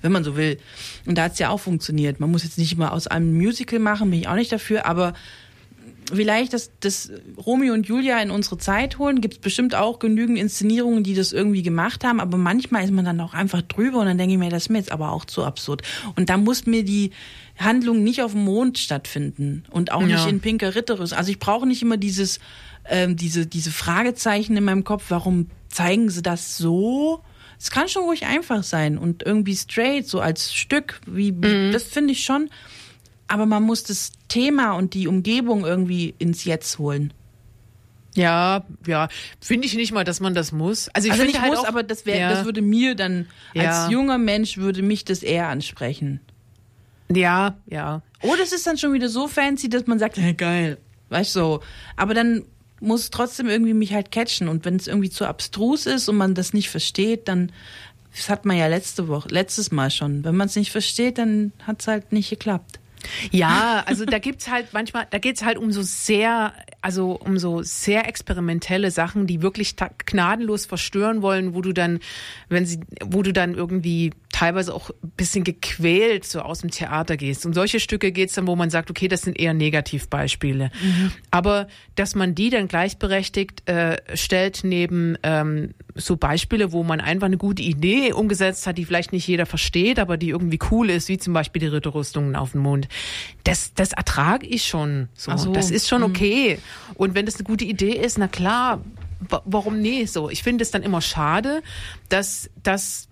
S3: wenn man so will. Und da hat es ja auch funktioniert. Man muss jetzt nicht immer aus einem Musical machen, bin ich auch nicht dafür, aber vielleicht das, das Romeo und Julia in unsere Zeit holen. Gibt es bestimmt auch genügend Inszenierungen, die das irgendwie gemacht haben, aber manchmal ist man dann auch einfach drüber und dann denke ich mir, das ist mir jetzt aber auch zu absurd. Und da muss mir die Handlung nicht auf dem Mond stattfinden und auch nicht
S2: Ja.
S3: in pinker Ritterrüstung. Also ich brauche nicht immer dieses, ähm, diese, diese Fragezeichen in meinem Kopf, warum zeigen sie das so? Es kann schon ruhig einfach sein und irgendwie straight, so als Stück, wie, das finde ich schon aber man muss das Thema und die Umgebung irgendwie ins Jetzt holen.
S2: Ja, ja, finde ich nicht mal, dass man das muss. Also ich
S3: also
S2: finde
S3: nicht
S2: halt
S3: muss,
S2: auch,
S3: aber das wäre,
S2: ja,
S3: das würde mir dann
S2: Ja.
S3: als junger Mensch würde mich das eher ansprechen.
S2: ja, ja.
S3: Oder es ist dann schon wieder so fancy, dass man sagt, hey, geil, weißt du, so. aber dann muss es trotzdem irgendwie mich halt catchen und wenn es irgendwie zu abstrus ist und man das nicht versteht, dann das hat man ja letzte Woche, letztes Mal schon. Wenn man es nicht versteht, dann hat es halt nicht geklappt.
S2: Ja, also da gibt's halt manchmal, da geht's halt um so sehr, also um so sehr experimentelle Sachen, die wirklich gnadenlos verstören wollen, wo du dann, wenn sie, wo du dann irgendwie teilweise auch ein bisschen gequält so aus dem Theater gehst. Um solche Stücke geht's dann, wo man sagt, okay, das sind eher Negativbeispiele. Aber dass man die dann gleichberechtigt äh, stellt neben ähm, so Beispiele, wo man einfach eine gute Idee umgesetzt hat, die vielleicht nicht jeder versteht, aber die irgendwie cool ist, wie zum Beispiel die Ritterrüstungen auf dem Mond. Das, das ertrage ich schon. So.
S3: So.
S2: Das ist schon okay. Und wenn das eine gute Idee ist, na klar, wa- warum nee? So, ich finde es dann immer schade, dass, dass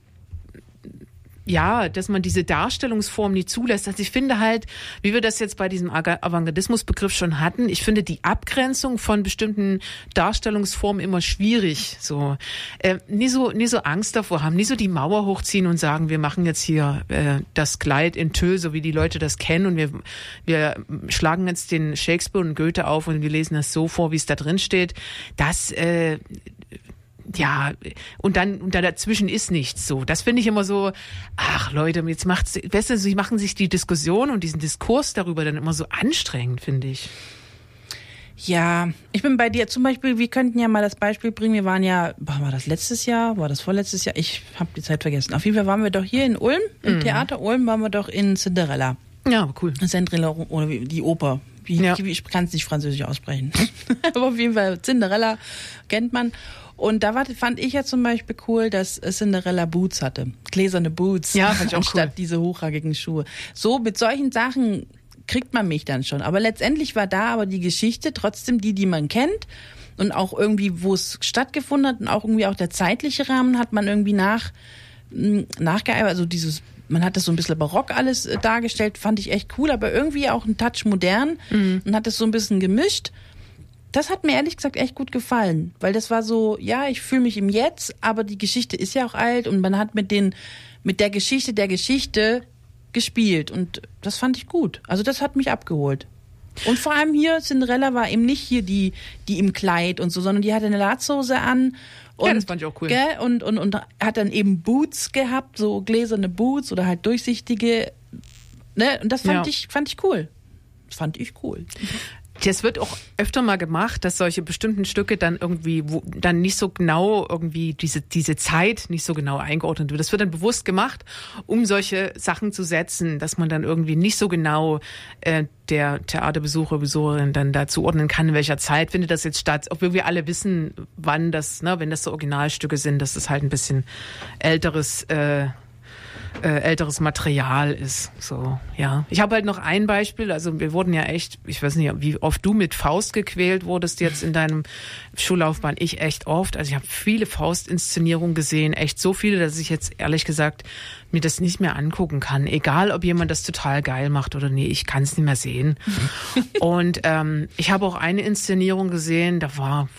S2: ja, dass man diese Darstellungsform nie zulässt. Also ich finde halt, wie wir das jetzt bei diesem Avantgardismusbegriff schon hatten, ich finde die Abgrenzung von bestimmten Darstellungsformen immer schwierig. So, äh, nie so, nie so Angst davor haben, nie so die Mauer hochziehen und sagen, wir machen jetzt hier äh, das Kleid in Tö, so wie die Leute das kennen und wir, wir schlagen jetzt den Shakespeare und Goethe auf und wir lesen das so vor, wie es da drin steht. Das äh, ja, und dann, und da dazwischen ist nichts so. Das finde ich immer so, ach Leute, jetzt macht's, weißt du, sie machen sich die Diskussion und diesen Diskurs darüber dann immer so anstrengend, finde ich.
S3: Ja, ich bin bei dir. Zum Beispiel, wir könnten ja mal das Beispiel bringen. Wir waren ja, war das letztes Jahr? War das vorletztes Jahr? Ich habe die Zeit vergessen. Auf jeden Fall waren wir doch hier in Ulm, im Theater Ulm waren wir doch in Cinderella.
S2: Ja, cool.
S3: Cinderella oder die Oper. Wie,
S2: Ja.
S3: ich kann es nicht französisch aussprechen. Aber auf jeden Fall, Cinderella kennt man. Und da war, fand ich ja zum Beispiel cool, dass Cinderella Boots hatte. Gläserne Boots.
S2: Ja, fand ich auch
S3: Anstatt
S2: cool.
S3: diese hochraggigen Schuhe. So, mit solchen Sachen kriegt man mich dann schon. Aber letztendlich war da aber die Geschichte trotzdem die, die man kennt. Und auch irgendwie, wo es stattgefunden hat und auch irgendwie auch der zeitliche Rahmen hat man irgendwie nach, mh, nachgeeifert. Also dieses, man hat das so ein bisschen barock alles äh, dargestellt, fand ich echt cool, aber irgendwie auch ein Touch modern und hat das so ein bisschen gemischt. Das hat mir ehrlich gesagt echt gut gefallen, weil das war so, ja, ich fühle mich im Jetzt, aber die Geschichte ist ja auch alt und man hat mit den, mit der Geschichte der Geschichte gespielt und das fand ich gut. Also das hat mich abgeholt. Und vor allem hier, Cinderella war eben nicht hier die, die im Kleid und so, sondern die hatte eine Latzhose an. Und,
S2: Ja, das fand ich auch cool.
S3: Gell, und, und, und hat dann eben Boots gehabt, so gläserne Boots oder halt durchsichtige. Ne? Und das fand,
S2: Ja.
S3: ich, fand ich cool. Das fand ich cool.
S2: Das wird auch öfter mal gemacht, dass solche bestimmten Stücke dann irgendwie, wo dann nicht so genau irgendwie diese, diese Zeit nicht so genau eingeordnet wird. Das wird dann bewusst gemacht, um solche Sachen zu setzen, dass man dann irgendwie nicht so genau äh, der Theaterbesucher, Besucherin dann da zuordnen kann, in welcher Zeit findet das jetzt statt. Obwohl wir alle wissen, wann das, ne, wenn das so Originalstücke sind, dass das halt ein bisschen älteres äh, äh, älteres Material ist. So, ja. Ich habe halt noch ein Beispiel. Also wir wurden ja echt, ich weiß nicht, wie oft du mit Faust gequält wurdest jetzt in deinem Schullaufbahn. Ich echt oft. Also ich habe viele Faust-Inszenierungen gesehen, echt so viele, dass ich jetzt ehrlich gesagt mir das nicht mehr angucken kann. Egal, ob jemand das total geil macht oder nee, ich kann es nicht mehr sehen. Und ähm, ich habe auch eine Inszenierung gesehen, da war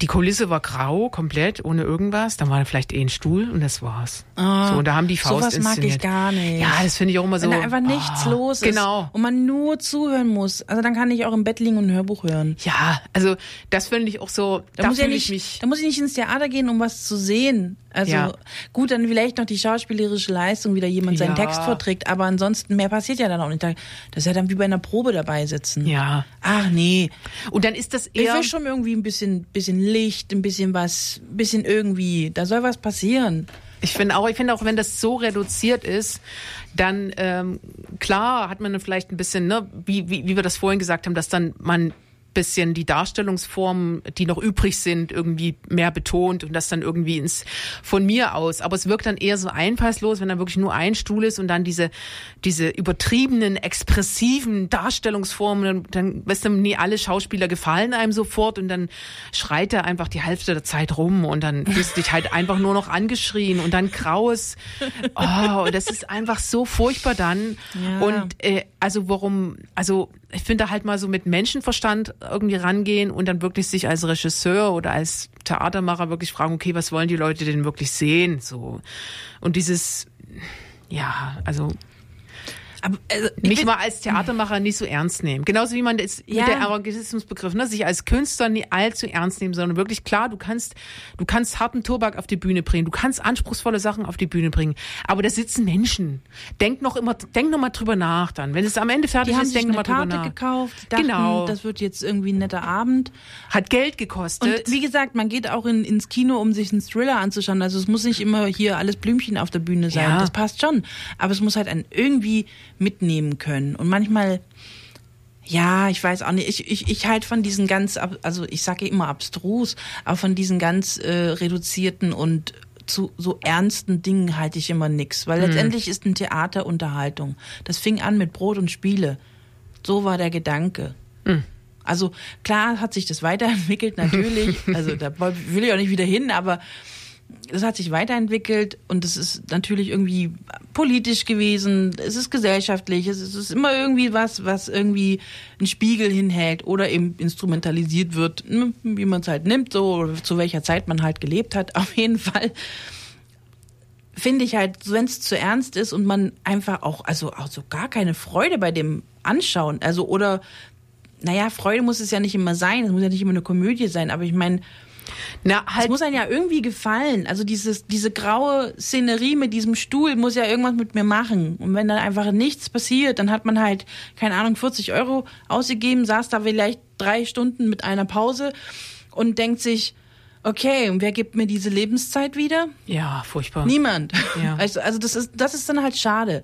S2: die Kulisse war grau, komplett, ohne irgendwas. Dann war vielleicht eh ein Stuhl und das war's.
S3: Ah,
S2: so, und da haben die Faust
S3: sowas mag ich
S2: inszeniert.
S3: gar nicht.
S2: Ja, das finde ich auch immer so.
S3: Wenn da einfach nichts
S2: ah,
S3: los ist
S2: Genau.
S3: und man nur zuhören muss. Also dann kann ich auch im Bett liegen und ein Hörbuch hören.
S2: Ja, also das finde ich auch so,
S3: Da,
S2: da,
S3: muss ja
S2: fühle
S3: nicht,
S2: ich mich.
S3: da muss ich nicht ins Theater gehen, um was zu sehen. Also
S2: Ja.
S3: gut, dann vielleicht noch die schauspielerische Leistung, wie da jemand seinen
S2: Ja.
S3: Text vorträgt, aber ansonsten mehr passiert ja dann auch nicht. Da- Das ist ja dann wie bei einer Probe dabei sitzen.
S2: Ja.
S3: Ach nee.
S2: Und dann ist das
S3: Ich
S2: eher.
S3: will schon irgendwie ein bisschen, bisschen Licht, ein bisschen was, ein bisschen irgendwie. Da soll was passieren.
S2: Ich finde auch, ich finde auch, wenn das so reduziert ist, dann ähm, klar hat man dann vielleicht ein bisschen, ne, wie, wie, wie wir das vorhin gesagt haben, dass dann man bisschen die Darstellungsformen, die noch übrig sind, irgendwie mehr betont und das dann irgendwie ins von mir aus. Aber es wirkt dann eher so einfallslos, wenn da wirklich nur ein Stuhl ist und dann diese diese übertriebenen, expressiven Darstellungsformen, dann, dann weißt du, nie alle Schauspieler gefallen einem sofort und dann schreit er einfach die Hälfte der Zeit rum und dann fühlst du dich halt einfach nur noch angeschrien und dann graues. Oh, das ist einfach so furchtbar dann.
S3: Ja.
S2: Und äh, also warum, also ich finde halt mal so mit Menschenverstand irgendwie rangehen und dann wirklich sich als Regisseur oder als Theatermacher wirklich fragen, okay, was wollen die Leute denn wirklich sehen? So. Und dieses, ja, also
S3: Aber also, ich
S2: mich mal als Theatermacher nicht so ernst nehmen. Genauso wie man das
S3: Ja.
S2: mit der Arrogantismusbegriff, ne, sich als Künstler nie allzu ernst nehmen, sondern wirklich klar, du kannst, du kannst harten Tobak auf die Bühne bringen, du kannst anspruchsvolle Sachen auf die Bühne bringen, aber da sitzen Menschen. Denk noch immer, denk noch mal drüber nach dann. Wenn es am Ende fertig
S3: die
S2: ist, denk noch
S3: eine
S2: mal drüber
S3: Karte
S2: nach.
S3: gekauft, dachten,
S2: Genau.
S3: das wird jetzt irgendwie ein netter Abend.
S2: Hat Geld
S3: Und
S2: gekostet.
S3: wie gesagt, man geht auch in, ins Kino, um sich einen Thriller anzuschauen. Also es muss nicht immer hier alles Blümchen auf der Bühne sein.
S2: Ja.
S3: Das passt schon. Aber es muss halt einen irgendwie mitnehmen können. Und manchmal, ja, ich weiß auch nicht. Ich, ich, ich halt von diesen ganz, also ich sage immer abstrus, aber von diesen ganz äh, reduzierten und zu so ernsten Dingen halte ich immer nix. Weil letztendlich ist ein Theater Unterhaltung. Das fing an mit Brot und Spiele. So war der Gedanke. Also klar hat sich das weiterentwickelt, natürlich. Also da will ich auch nicht wieder hin, aber das hat sich weiterentwickelt und es ist natürlich irgendwie politisch gewesen, es ist gesellschaftlich, es ist, immer irgendwie was, was irgendwie einen Spiegel hinhält oder eben instrumentalisiert wird, ne, wie man es halt nimmt, so zu welcher Zeit man halt gelebt hat. Auf jeden Fall finde ich halt, wenn es zu ernst ist und man einfach auch, also auch so gar keine Freude bei dem Anschauen, also oder naja, Freude muss es ja nicht immer sein, es muss ja nicht immer eine Komödie sein, aber ich meine,
S2: Na,
S3: es
S2: halt,
S3: muss einem ja irgendwie gefallen. Also dieses, diese graue Szenerie mit diesem Stuhl muss ja irgendwas mit mir machen. Und wenn dann einfach nichts passiert, dann hat man halt, keine Ahnung, 40 Euro ausgegeben, saß da vielleicht drei Stunden mit einer Pause und denkt sich, okay, und wer gibt mir diese Lebenszeit wieder?
S2: ja, furchtbar.
S3: Niemand.
S2: Ja.
S3: Also, also das ist, das ist dann halt schade.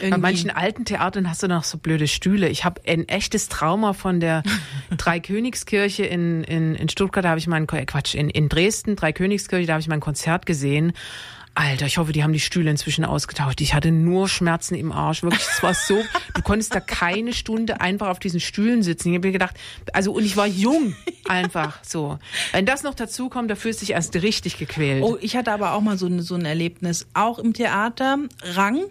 S2: Bei
S3: Irgendwie.
S2: manchen alten Theatern hast du noch so blöde Stühle. Ich habe ein echtes Trauma von der Dreikönigskirche in, in, in Stuttgart, da habe ich mal ein, Ko- äh, Quatsch, in, in Dresden, Dreikönigskirche, da habe ich mal ein Konzert gesehen. Alter, ich hoffe, die haben die Stühle inzwischen ausgetauscht. Ich hatte nur Schmerzen im Arsch. Wirklich, es war so, du konntest da keine Stunde einfach auf diesen Stühlen sitzen. Ich habe mir gedacht, also, und ich war jung, einfach so. Wenn das noch dazu kommt, da fühlst du dich erst richtig gequält.
S3: Oh, ich hatte aber auch mal so, ein- so ein Erlebnis. Auch im Theater, Rang.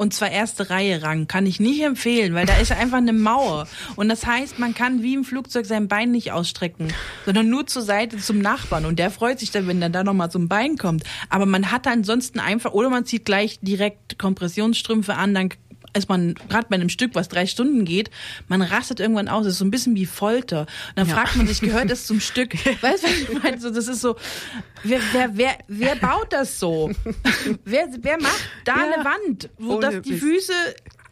S3: Und zwar erste Reihe Rang. Kann ich nicht empfehlen, weil da ist einfach eine Mauer. Und das heißt, man kann wie im Flugzeug sein Bein nicht ausstrecken, sondern nur zur Seite zum Nachbarn. Und der freut sich dann, wenn dann da nochmal ein Bein kommt. Aber man hat ansonsten einfach, oder man zieht gleich direkt Kompressionsstrümpfe an, dann ist man gerade bei einem Stück, was drei Stunden geht, man rastet irgendwann aus. Das ist so ein bisschen wie Folter. Und dann
S2: Ja.
S3: fragt man sich, gehört das zum Stück? Weißt du, was ich meine? So, das ist so, wer, wer, wer, wer baut das so? wer, wer macht da
S2: Ja.
S3: eine Wand, wo das die. Füße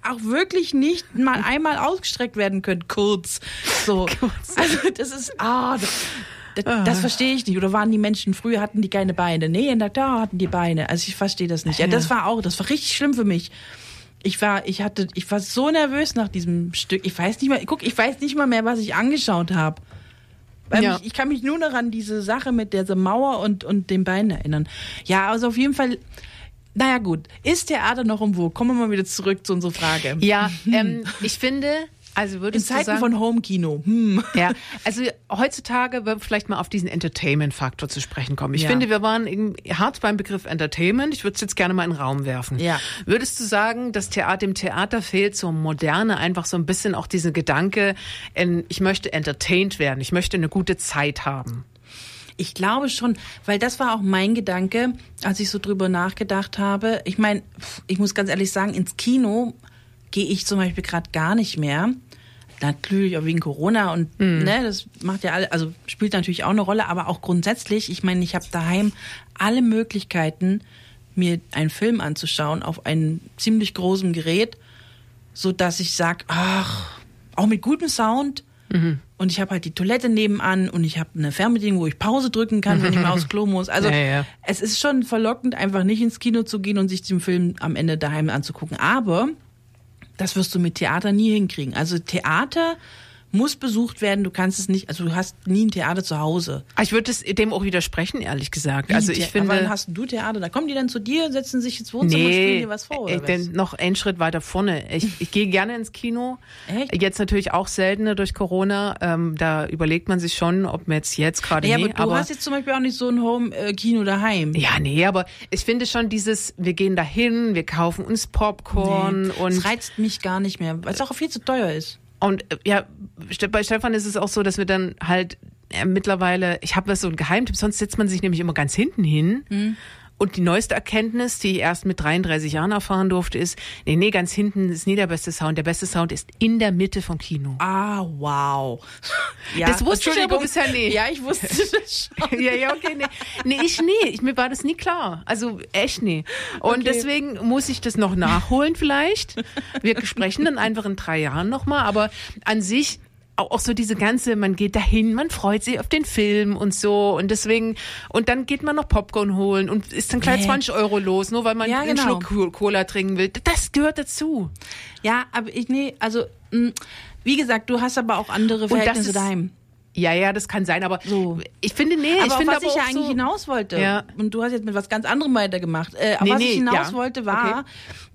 S3: auch wirklich nicht mal einmal ausgestreckt werden können, kurz. So. Also das ist, ah, das, das, das verstehe ich nicht. Oder waren die Menschen früher, hatten die keine Beine? Nee, in der da hatten die Beine. Also ich verstehe das nicht. Ja, das war auch, das war richtig schlimm für mich. Ich war, ich hatte, ich war so nervös nach diesem Stück. Ich weiß nicht mal, guck, ich weiß nicht mal mehr, was ich angeschaut habe. Weil
S2: Ja.
S3: mich, ich kann mich nur noch an diese Sache mit dieser Mauer und, und den Beinen erinnern. Ja, also auf jeden Fall, naja gut, ist Theater noch im Wo? Kommen wir mal wieder zurück zu unserer Frage.
S2: Ja, ähm, ich finde, also
S3: In
S2: würdest
S3: Zeiten
S2: sagen,
S3: von Homekino. Hm.
S2: Ja, also heutzutage wir vielleicht mal auf diesen Entertainment-Faktor zu sprechen kommen. Ich
S3: Ja.
S2: finde, wir waren eben hart beim Begriff Entertainment. Ich würde es jetzt gerne mal in den Raum werfen.
S3: Ja.
S2: Würdest du sagen, dass Theater, dem Theater fehlt so Moderne einfach so ein bisschen auch diese Gedanke, ich möchte entertained werden, ich möchte eine gute Zeit haben?
S3: Ich glaube schon, weil das war auch mein Gedanke, als ich so drüber nachgedacht habe. Ich meine, ich muss ganz ehrlich sagen, ins Kino gehe ich zum Beispiel gerade gar nicht mehr. Natürlich auch wegen Corona und ne, das macht ja alle, also spielt natürlich auch eine Rolle, aber auch grundsätzlich, ich meine, ich habe daheim alle Möglichkeiten, mir einen Film anzuschauen auf einem ziemlich großen Gerät, so dass ich sag, ach, auch mit gutem Sound. Und ich habe halt die Toilette nebenan und ich habe eine Fernbedienung, wo ich Pause drücken kann, wenn ich mal aufs Klo muss. Also
S2: Ja, ja.
S3: es ist schon verlockend, einfach nicht ins Kino zu gehen und sich den Film am Ende daheim anzugucken. Aber das wirst du mit Theater nie hinkriegen. Also Theater muss besucht werden. Du kannst es nicht, also du hast nie ein Theater zu Hause.
S2: Ah, Ich würde dem auch widersprechen, ehrlich gesagt. Also
S3: Wie
S2: ich
S3: The-
S2: finde.
S3: Aber wann hast du Theater? Da kommen die dann zu dir, setzen sich ins Wohnzimmer und spielen
S2: Nee,
S3: dir was vor. Oder
S2: denn noch einen Schritt weiter vorne. Ich, ich gehe gerne ins Kino.
S3: Echt?
S2: Jetzt natürlich auch seltener durch Corona. Ähm, da überlegt man sich schon, ob man jetzt jetzt gerade
S3: Ja,
S2: nee,
S3: aber du hast jetzt zum Beispiel auch nicht so ein Home-Kino daheim.
S2: ja, nee, aber ich finde schon dieses, wir gehen dahin, wir kaufen uns Popcorn
S3: Nee,
S2: und
S3: das reizt mich gar nicht mehr, weil es auch viel zu teuer ist.
S2: Und äh, ja, bei Stefan ist es auch so, dass wir dann halt äh, mittlerweile, ich habe so ein Geheimtipp, sonst setzt man sich nämlich immer ganz hinten hin.
S3: Mhm.
S2: Und die neueste Erkenntnis, die ich erst mit 33 Jahren erfahren durfte, ist, nee, nee, ganz hinten ist nie der beste Sound. Der beste Sound ist in der Mitte vom Kino.
S3: Ah, wow. Ja,
S2: Das wusste ich aber bisher nicht.
S3: Ja, ich wusste das schon.
S2: ja, ja, okay, nee. Nee, ich nie. Ich, mir war das nie klar. Also echt nie. Und
S3: Okay.
S2: deswegen muss ich das noch nachholen vielleicht. Wir sprechen dann einfach in drei Jahren nochmal. Aber an sich auch, so diese ganze, man geht dahin, man freut sich auf den Film und so. Und deswegen, und dann geht man noch Popcorn holen und ist dann gleich
S3: Nee.
S2: 20 Euro los, nur weil man
S3: Ja,
S2: einen
S3: genau.
S2: Schluck Co- Cola trinken will. Das gehört dazu.
S3: Ja, aber ich, nee, also, mh, wie gesagt, du hast aber auch andere
S2: das
S3: Verhältnisse
S2: ist-
S3: daheim.
S2: Ja, ja, das kann sein, aber
S3: So.
S2: ich finde, nee,
S3: Aber
S2: ich finde
S3: was
S2: aber
S3: ich ja eigentlich
S2: so,
S3: hinaus wollte,
S2: Ja.
S3: und du hast jetzt mit was ganz anderem weitergemacht, äh,
S2: Nee,
S3: was
S2: nee,
S3: ich hinaus
S2: ja.
S3: wollte, war,
S2: Okay.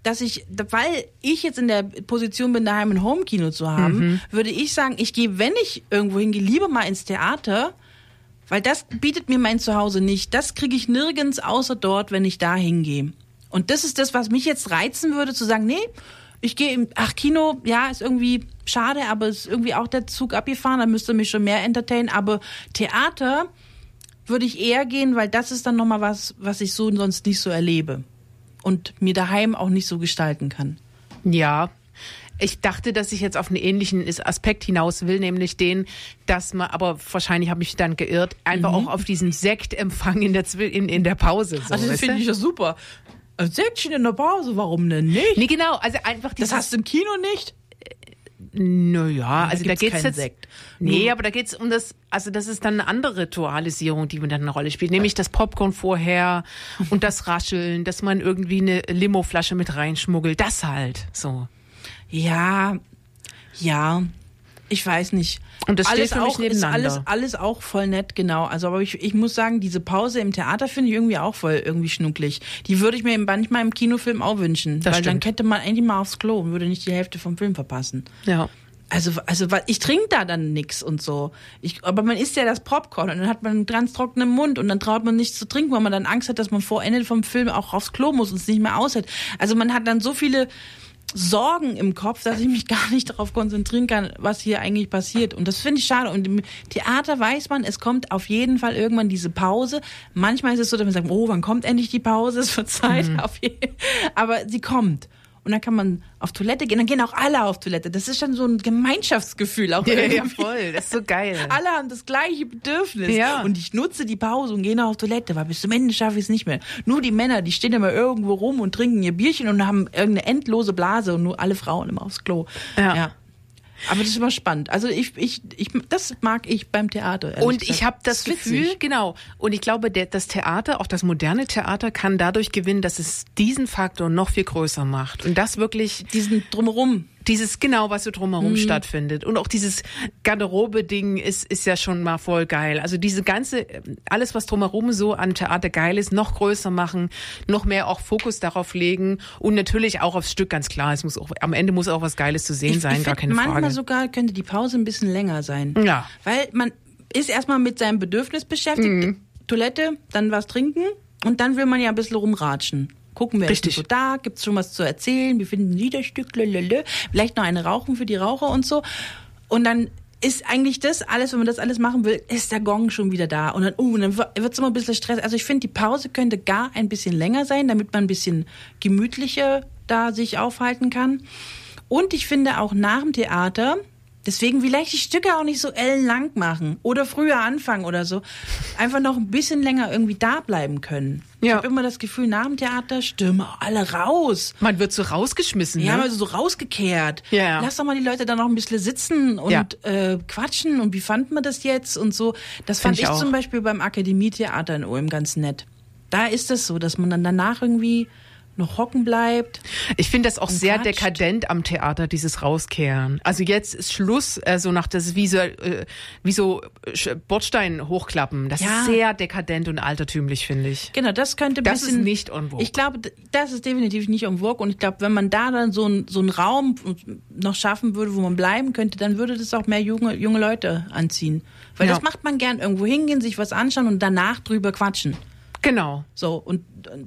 S3: dass ich, weil ich jetzt in der Position bin, daheim ein Homekino zu haben,
S2: Mhm.
S3: würde ich sagen, ich gehe, wenn ich irgendwo hingehe, lieber mal ins Theater, weil das bietet mir mein Zuhause nicht. Das kriege ich nirgends außer dort, wenn ich da hingehe. Und das ist das, was mich jetzt reizen würde, zu sagen, nee, ich gehe im, ach, Kino, ja, ist irgendwie schade, aber ist irgendwie auch der Zug abgefahren, da müsste mich schon mehr entertainen. Aber Theater würde ich eher gehen, weil das ist dann nochmal was, was ich so sonst nicht so erlebe. Und mir daheim auch nicht so gestalten kann.
S2: Ja. Ich dachte, dass ich jetzt auf einen ähnlichen Aspekt hinaus will, nämlich den, dass man, aber wahrscheinlich habe ich mich dann geirrt, einfach auch auf diesen Sektempfang in der, Zwi- in, in der Pause. So,
S3: Also das finde ich ja super. Ein Säckchen in der Pause, warum denn nicht?
S2: Nee, genau, also einfach dieses,
S3: Das hast du im Kino nicht?
S2: naja, also da geht's jetzt,
S3: Sekt.
S2: nee,
S3: Nur-
S2: aber da geht's um das, also das ist dann eine andere Ritualisierung, die mir dann eine Rolle spielt, nämlich das Popcorn vorher und das Rascheln, dass man irgendwie eine Limoflasche mit reinschmuggelt, das halt, so.
S3: Ja, ja. Ich weiß nicht.
S2: Und das steht
S3: alles
S2: für mich
S3: auch, ist
S2: nebeneinander.
S3: alles, alles auch voll nett, genau. Also, aber ich, ich muss sagen, diese Pause im Theater finde ich irgendwie auch voll irgendwie schnucklig. Die würde ich mir manchmal im Kinofilm auch wünschen.
S2: Das
S3: weil dann
S2: stimmt.
S3: könnte man endlich mal aufs Klo und würde nicht die Hälfte vom Film verpassen.
S2: Ja.
S3: Also, also ich trinke da dann nix und so. Ich, aber man isst ja das Popcorn und dann hat man einen ganz trockenen Mund und dann traut man nichts zu trinken, weil man dann Angst hat, dass man vor Ende vom Film auch aufs Klo muss und es nicht mehr aushält. Also man hat dann so viele Sorgen im Kopf, dass ich mich gar nicht darauf konzentrieren kann, was hier eigentlich passiert. Und das finde ich schade. Und im Theater weiß man, es kommt auf jeden Fall irgendwann diese Pause. Manchmal ist es so, dass man sagt, oh, wann kommt endlich die Pause? Es wird Zeit. Auf je Aber sie kommt. Und dann kann man auf Toilette gehen, dann gehen auch alle auf Toilette. Das ist schon so ein Gemeinschaftsgefühl auch
S2: Ja,
S3: irgendwie.
S2: ja, voll. Das ist so geil.
S3: Alle haben das gleiche Bedürfnis.
S2: Ja.
S3: Und ich nutze die Pause und gehe noch auf Toilette, weil bis zum Ende schaffe ich es nicht mehr. Nur die Männer, die stehen immer irgendwo rum und trinken ihr Bierchen und haben irgendeine endlose Blase und nur alle Frauen immer aufs Klo.
S2: Ja.
S3: Aber das ist immer spannend. Also ich, ich, ich, das mag ich beim Theater.
S2: Und ich habe das
S3: ist
S2: Gefühl,
S3: witzig.
S2: genau. Und ich glaube, der, das Theater, auch das moderne Theater, kann dadurch gewinnen, dass es diesen Faktor noch viel größer macht. Und das wirklich
S3: diesen drumherum.
S2: Dieses genau, was so drumherum
S3: Mhm.
S2: stattfindet. Und auch dieses Garderobe-Ding ist, ist ja schon mal voll geil. Also diese ganze, alles, was drumherum so am Theater geil ist, noch größer machen, noch mehr auch Fokus darauf legen und natürlich auch aufs Stück, ganz klar. Es muss auch, am Ende muss auch was Geiles zu sehen
S3: ich,
S2: sein,
S3: ich
S2: gar keine
S3: manchmal
S2: Frage.
S3: sogar könnte die Pause ein bisschen länger sein.
S2: Ja.
S3: Weil man ist erstmal mit seinem Bedürfnis beschäftigt.
S2: Mhm.
S3: Toilette, dann was trinken und dann will man ja ein bisschen rumratschen. Gucken, wer
S2: Richtig.
S3: ist so da? Gibt's schon was zu erzählen? Wir finden ein Liederstück, lelele. Vielleicht noch eine Rauchen für die Raucher und so. Und dann ist eigentlich das alles, wenn man das alles machen will, ist der Gong schon wieder da. Und dann, uh, dann wird's immer ein bisschen Stress. Also ich finde, die Pause könnte gar ein bisschen länger sein, damit man ein bisschen gemütlicher da sich aufhalten kann. Und ich finde auch nach dem Theater, deswegen vielleicht die Stücke auch nicht so ellenlang machen oder früher anfangen oder so, einfach noch ein bisschen länger irgendwie da bleiben können. Ich
S2: Ja.
S3: habe immer das Gefühl, nach dem Theater stürmen alle raus.
S2: Man wird so rausgeschmissen.
S3: Ja,
S2: ne?
S3: also so rausgekehrt.
S2: Ja.
S3: Lass doch mal die Leute da noch ein bisschen sitzen und
S2: Ja.
S3: äh, quatschen und wie fand man das jetzt und so. Das
S2: Find
S3: fand
S2: ich
S3: ich, zum Beispiel beim Akademietheater in Ulm ganz nett. Da ist es so, dass man dann danach irgendwie noch hocken bleibt.
S2: Ich finde das auch sehr
S3: quatscht.
S2: dekadent am Theater, dieses Rauskehren. Also jetzt ist Schluss, also nach das wie so, äh, wie so äh, Bordstein hochklappen. Das
S3: Ja.
S2: ist sehr dekadent und altertümlich, finde ich.
S3: Genau, das könnte ein
S2: Das
S3: bisschen.
S2: ist nicht en vogue.
S3: Ich glaube, das ist definitiv nicht en vogue. Und ich glaube, wenn man da dann so, ein, so einen Raum noch schaffen würde, wo man bleiben könnte, dann würde das auch mehr junge, junge Leute anziehen. Weil
S2: Ja.
S3: das macht man gern irgendwo hingehen, sich was anschauen und danach drüber quatschen.
S2: Genau.
S3: So, und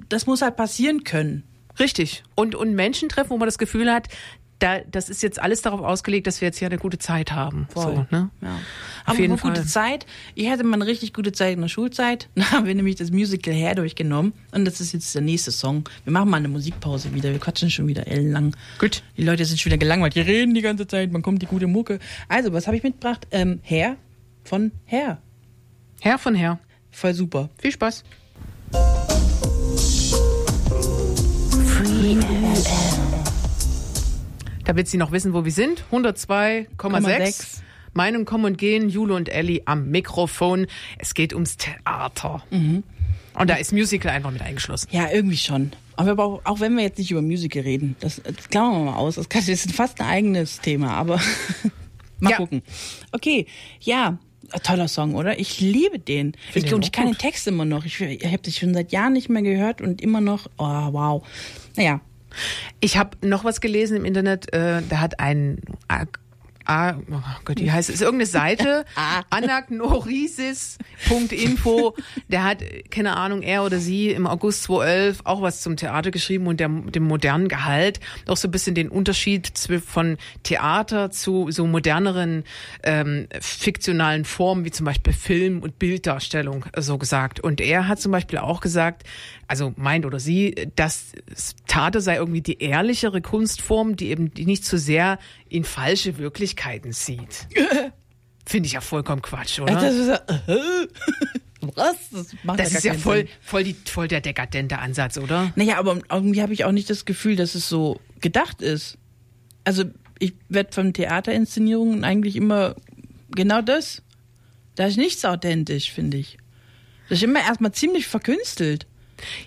S3: das muss halt passieren können.
S2: Richtig. Und, und Menschen treffen, wo man das Gefühl hat, da, das ist jetzt alles darauf ausgelegt, dass wir jetzt hier eine gute Zeit haben. So, ne?
S3: Ja.
S2: Auf
S3: Aber
S2: jeden
S3: gute. Zeit. Ich hatte mal eine richtig gute Zeit in der Schulzeit. Da haben wir nämlich das Musical Hair durchgenommen. Und das ist jetzt der nächste Song. Wir machen mal eine Musikpause wieder. Wir quatschen schon wieder ellenlang.
S2: Gut.
S3: Die Leute sind schon wieder gelangweilt. Die reden die ganze Zeit. Man kommt die gute Mucke. Also, was habe ich mitgebracht? Ähm, Hair von Hair.
S2: Herr von Herr.
S3: Voll super.
S2: Viel Spaß.
S4: Free.
S2: Damit Sie noch wissen, wo wir sind. 102,6.
S3: 6.
S2: Meinung kommen und gehen. Jule und Ellie am Mikrofon. Es geht ums Theater.
S3: Mhm.
S2: Und da ist Musical einfach mit eingeschlossen.
S3: Ja, irgendwie schon. Aber auch, auch wenn wir jetzt nicht über Musical reden, das, das klammern wir mal aus. Das, ist fast ein eigenes Thema, aber mal
S2: Ja.
S3: gucken. Okay, ja, toller Song, oder? Ich liebe den. Ich,
S2: den
S3: und ich kann den. Text immer noch. Ich, ich habe das schon seit Jahren nicht mehr gehört und immer noch, oh, wow. Naja,
S2: Ich habe noch was gelesen im Internet. Äh, da hat ein A, A, oh Gott, wie heißt es? Ist irgendeine Seite, anagnorisis.info. Der hat, keine Ahnung, er oder sie im August 2011 auch was zum Theater geschrieben und der, dem modernen Gehalt. Auch so ein bisschen den Unterschied von Theater zu so moderneren ähm, fiktionalen Formen, wie zum Beispiel Film und Bilddarstellung, so gesagt. Und er hat zum Beispiel auch gesagt, also meint oder sie, dass Theater sei irgendwie die ehrlichere Kunstform, die eben nicht zu sehr in falsche Wirklichkeiten sieht. Finde ich ja vollkommen Quatsch, oder?
S3: das ist ja, äh, was? Das macht
S2: Das
S3: ja
S2: ist ja voll,
S3: Sinn.
S2: voll, die, voll der dekadente Ansatz, oder?
S3: Naja, aber irgendwie habe ich auch nicht das Gefühl, dass es so gedacht ist. Also ich werde von Theaterinszenierungen eigentlich immer genau das. Da ist nichts authentisch, finde ich. Das ist immer erstmal ziemlich verkünstelt.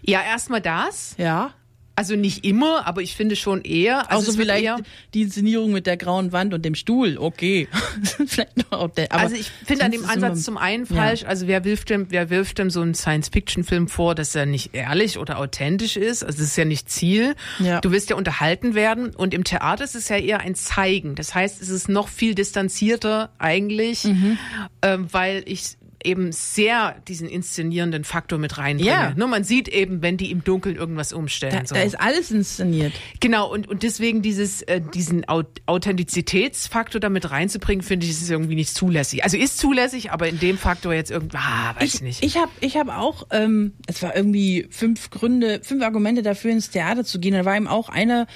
S2: Ja, erstmal das.
S3: Ja.
S2: Also nicht immer, aber ich finde schon eher. Also
S3: Also vielleicht
S2: eher,
S3: die Inszenierung mit der grauen Wand und dem Stuhl, okay. vielleicht noch authentisch. aber
S2: also ich finde an dem Ansatz
S3: immer-
S2: zum einen
S3: Ja.
S2: falsch, also wer wirft dem, wer wirft dem so einen Science-Fiction-Film vor, dass er nicht ehrlich oder authentisch ist? Also das ist ja nicht Ziel.
S3: Ja.
S2: Du willst ja unterhalten werden und im Theater ist es ja eher ein Zeigen. Das heißt, es ist noch viel distanzierter eigentlich,
S3: Mhm.
S2: ähm, weil ich eben sehr diesen inszenierenden Faktor mit reinbringe.
S3: Ja.
S2: Nur man sieht eben, wenn die im Dunkeln irgendwas umstellen.
S3: Da,
S2: so.
S3: da ist alles inszeniert.
S2: Genau, und, und deswegen dieses, äh, diesen Au- Authentizitätsfaktor damit reinzubringen, finde ich, ist irgendwie nicht zulässig. Also ist zulässig, aber in dem Faktor jetzt irgendwie, ah, weiß ich nicht.
S3: Ich habe ich hab auch, ähm, es war irgendwie fünf Gründe, fünf Argumente dafür ins Theater zu gehen. Da war eben auch einer,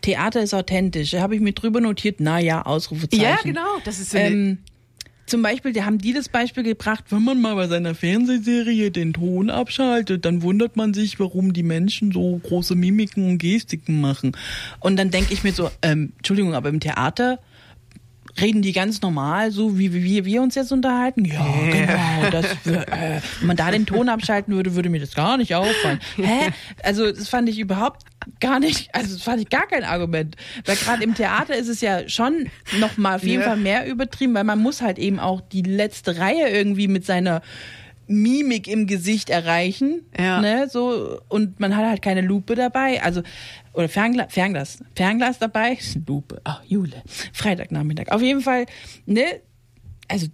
S3: Theater ist authentisch. Da habe ich mir drüber notiert, naja, Ausrufezeichen.
S2: Ja, genau. Das ist so eine,
S3: Ähm, zum Beispiel, da haben die das Beispiel gebracht, wenn man mal bei seiner Fernsehserie den Ton abschaltet, dann wundert man sich, warum die Menschen so große Mimiken und Gestiken machen. Und dann denke ich mir so, ähm, Entschuldigung, aber im Theater reden die ganz normal, so wie wie wir, wir uns jetzt unterhalten? Ja, genau. Das, äh, wenn man da den Ton abschalten würde, würde mir das gar nicht auffallen. Hä? Also das fand ich überhaupt gar nicht, also das fand ich gar kein Argument. Weil gerade im Theater ist es ja schon noch mal auf jeden
S2: Ja.
S3: Fall mehr übertrieben, weil man muss halt eben auch die letzte Reihe irgendwie mit seiner Mimik im Gesicht erreichen,
S2: Ja.
S3: ne, so und man hat halt keine Lupe dabei, also oder Fernglas, Fernglas, Fernglas dabei, Lupe, ach Jule, Freitagnachmittag. Auf jeden Fall, ne, also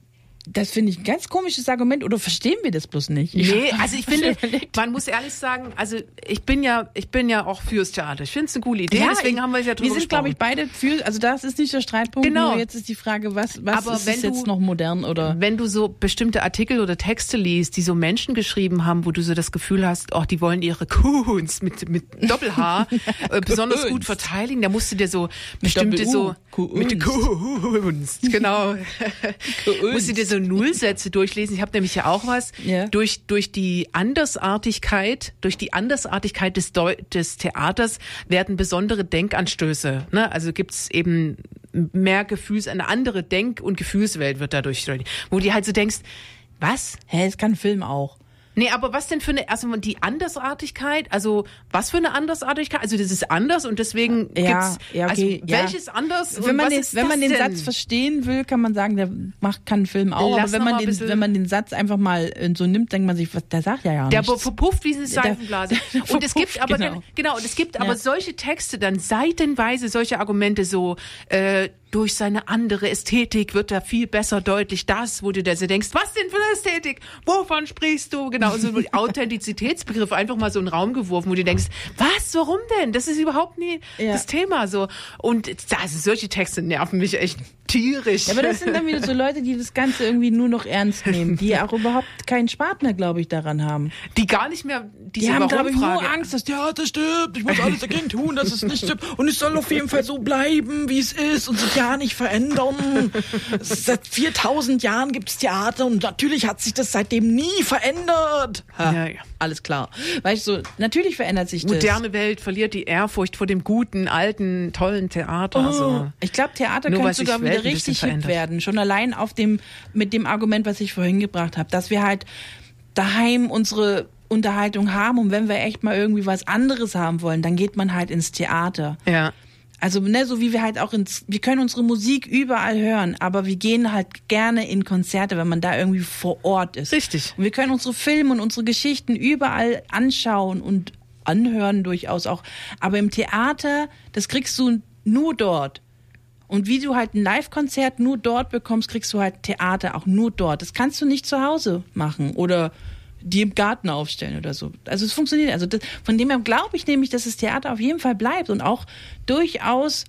S3: das finde ich ein ganz komisches Argument oder verstehen wir das bloß nicht?
S2: Nee, also ich finde, man muss ehrlich sagen, also ich bin ja, ich bin ja auch fürs Theater. Ich finde es eine coole Idee, deswegen
S3: ich-
S2: haben wir es ja drüber
S3: Wir sind, glaube ich, beide für, also das ist nicht der Streitpunkt,
S2: Genau.
S3: jetzt ist die Frage, was, was
S2: Aber
S3: ist
S2: wenn du-
S3: jetzt noch modern oder?
S2: Wenn du so bestimmte Artikel oder Texte liest, die so Menschen geschrieben haben, wo du so das Gefühl hast, oh, die wollen ihre Kunst mit, mit Doppel-H äh, besonders gut verteidigen, da musst du dir so bestimmte so mit Kunst, genau. Musst du dir so Nullsätze durchlesen. Ich habe nämlich ja auch was
S3: Ja.
S2: durch durch die Andersartigkeit, durch die Andersartigkeit des Deu des Theaters werden besondere Denkanstöße. Ne? Also gibt's eben mehr Gefühls, eine andere Denk- und Gefühlswelt wird dadurch, wo du halt so denkst, was?
S3: Hä, es kann Film auch.
S2: Nee, aber was denn für eine, also die Andersartigkeit, also was für eine Andersartigkeit? Also das ist anders und deswegen
S3: Ja,
S2: gibt's,
S3: ja, okay,
S2: also
S3: ja.
S2: welches anders?
S3: Wenn man, den, wenn man den
S2: denn?
S3: Satz verstehen will, kann man sagen, der macht kann Film auch.
S2: Lass
S3: aber wenn man, den, wenn man den Satz einfach mal äh, so nimmt, denkt man sich, was, der sagt ja ja
S2: Der
S3: nichts.
S2: verpufft wie eine Seifenblase.
S3: der
S2: und es gibt aber
S3: genau.
S2: genau, und es gibt
S3: Ja.
S2: aber solche Texte dann seitenweise solche Argumente so äh, durch seine andere Ästhetik wird da viel besser deutlich das, wo du dir so denkst, was denn für eine Ästhetik? Wovon sprichst du? Genau, so ein Authentizitätsbegriff einfach mal so in den Raum geworfen, wo du denkst, was, warum denn? Das ist überhaupt nie
S3: Ja.
S2: das Thema so. Und also solche Texte nerven mich echt tierisch.
S3: Ja, aber das sind dann wieder so Leute, die das Ganze irgendwie nur noch ernst nehmen, die auch überhaupt keinen Spaß mehr, glaube ich, daran haben.
S2: die gar nicht mehr
S3: Die
S2: diese
S3: haben, glaube ich, nur Angst, dass der Theater stirbt. Ich muss alles dagegen tun, dass es nicht stirbt. Und es soll auf jeden Fall so bleiben, wie es ist und sich ja nicht verändern. Seit 4000 Jahren gibt es Theater und natürlich hat sich das seitdem nie verändert. Ha,
S2: Ja, ja.
S3: Alles klar. Weißt du, natürlich verändert sich das.
S2: moderne Welt verliert die Ehrfurcht vor dem guten, alten, tollen Theater.
S3: Oh,
S2: so.
S3: ich glaube, Theater
S2: Nur sich
S3: sogar wieder
S2: Welt
S3: richtig hip werden. Schon allein auf dem, mit dem Argument, was ich vorhin gebracht habe, dass wir halt daheim unsere Unterhaltung haben und wenn wir echt mal irgendwie was anderes haben wollen, dann geht man halt ins Theater.
S2: Ja.
S3: Also, ne, so wie wir halt auch ins, wir können unsere Musik überall hören, aber wir gehen halt gerne in Konzerte, wenn man da irgendwie vor Ort ist.
S2: Richtig.
S3: Und wir können unsere Filme und unsere Geschichten überall anschauen und anhören durchaus auch. Aber im Theater, das kriegst du nur dort. Und wie du halt ein Live-Konzert nur dort bekommst, kriegst du halt Theater auch nur dort. Das kannst du nicht zu Hause machen oder die im Garten aufstellen oder so. Also es funktioniert. Also das, von dem her glaube ich nämlich, dass das Theater auf jeden Fall bleibt und auch durchaus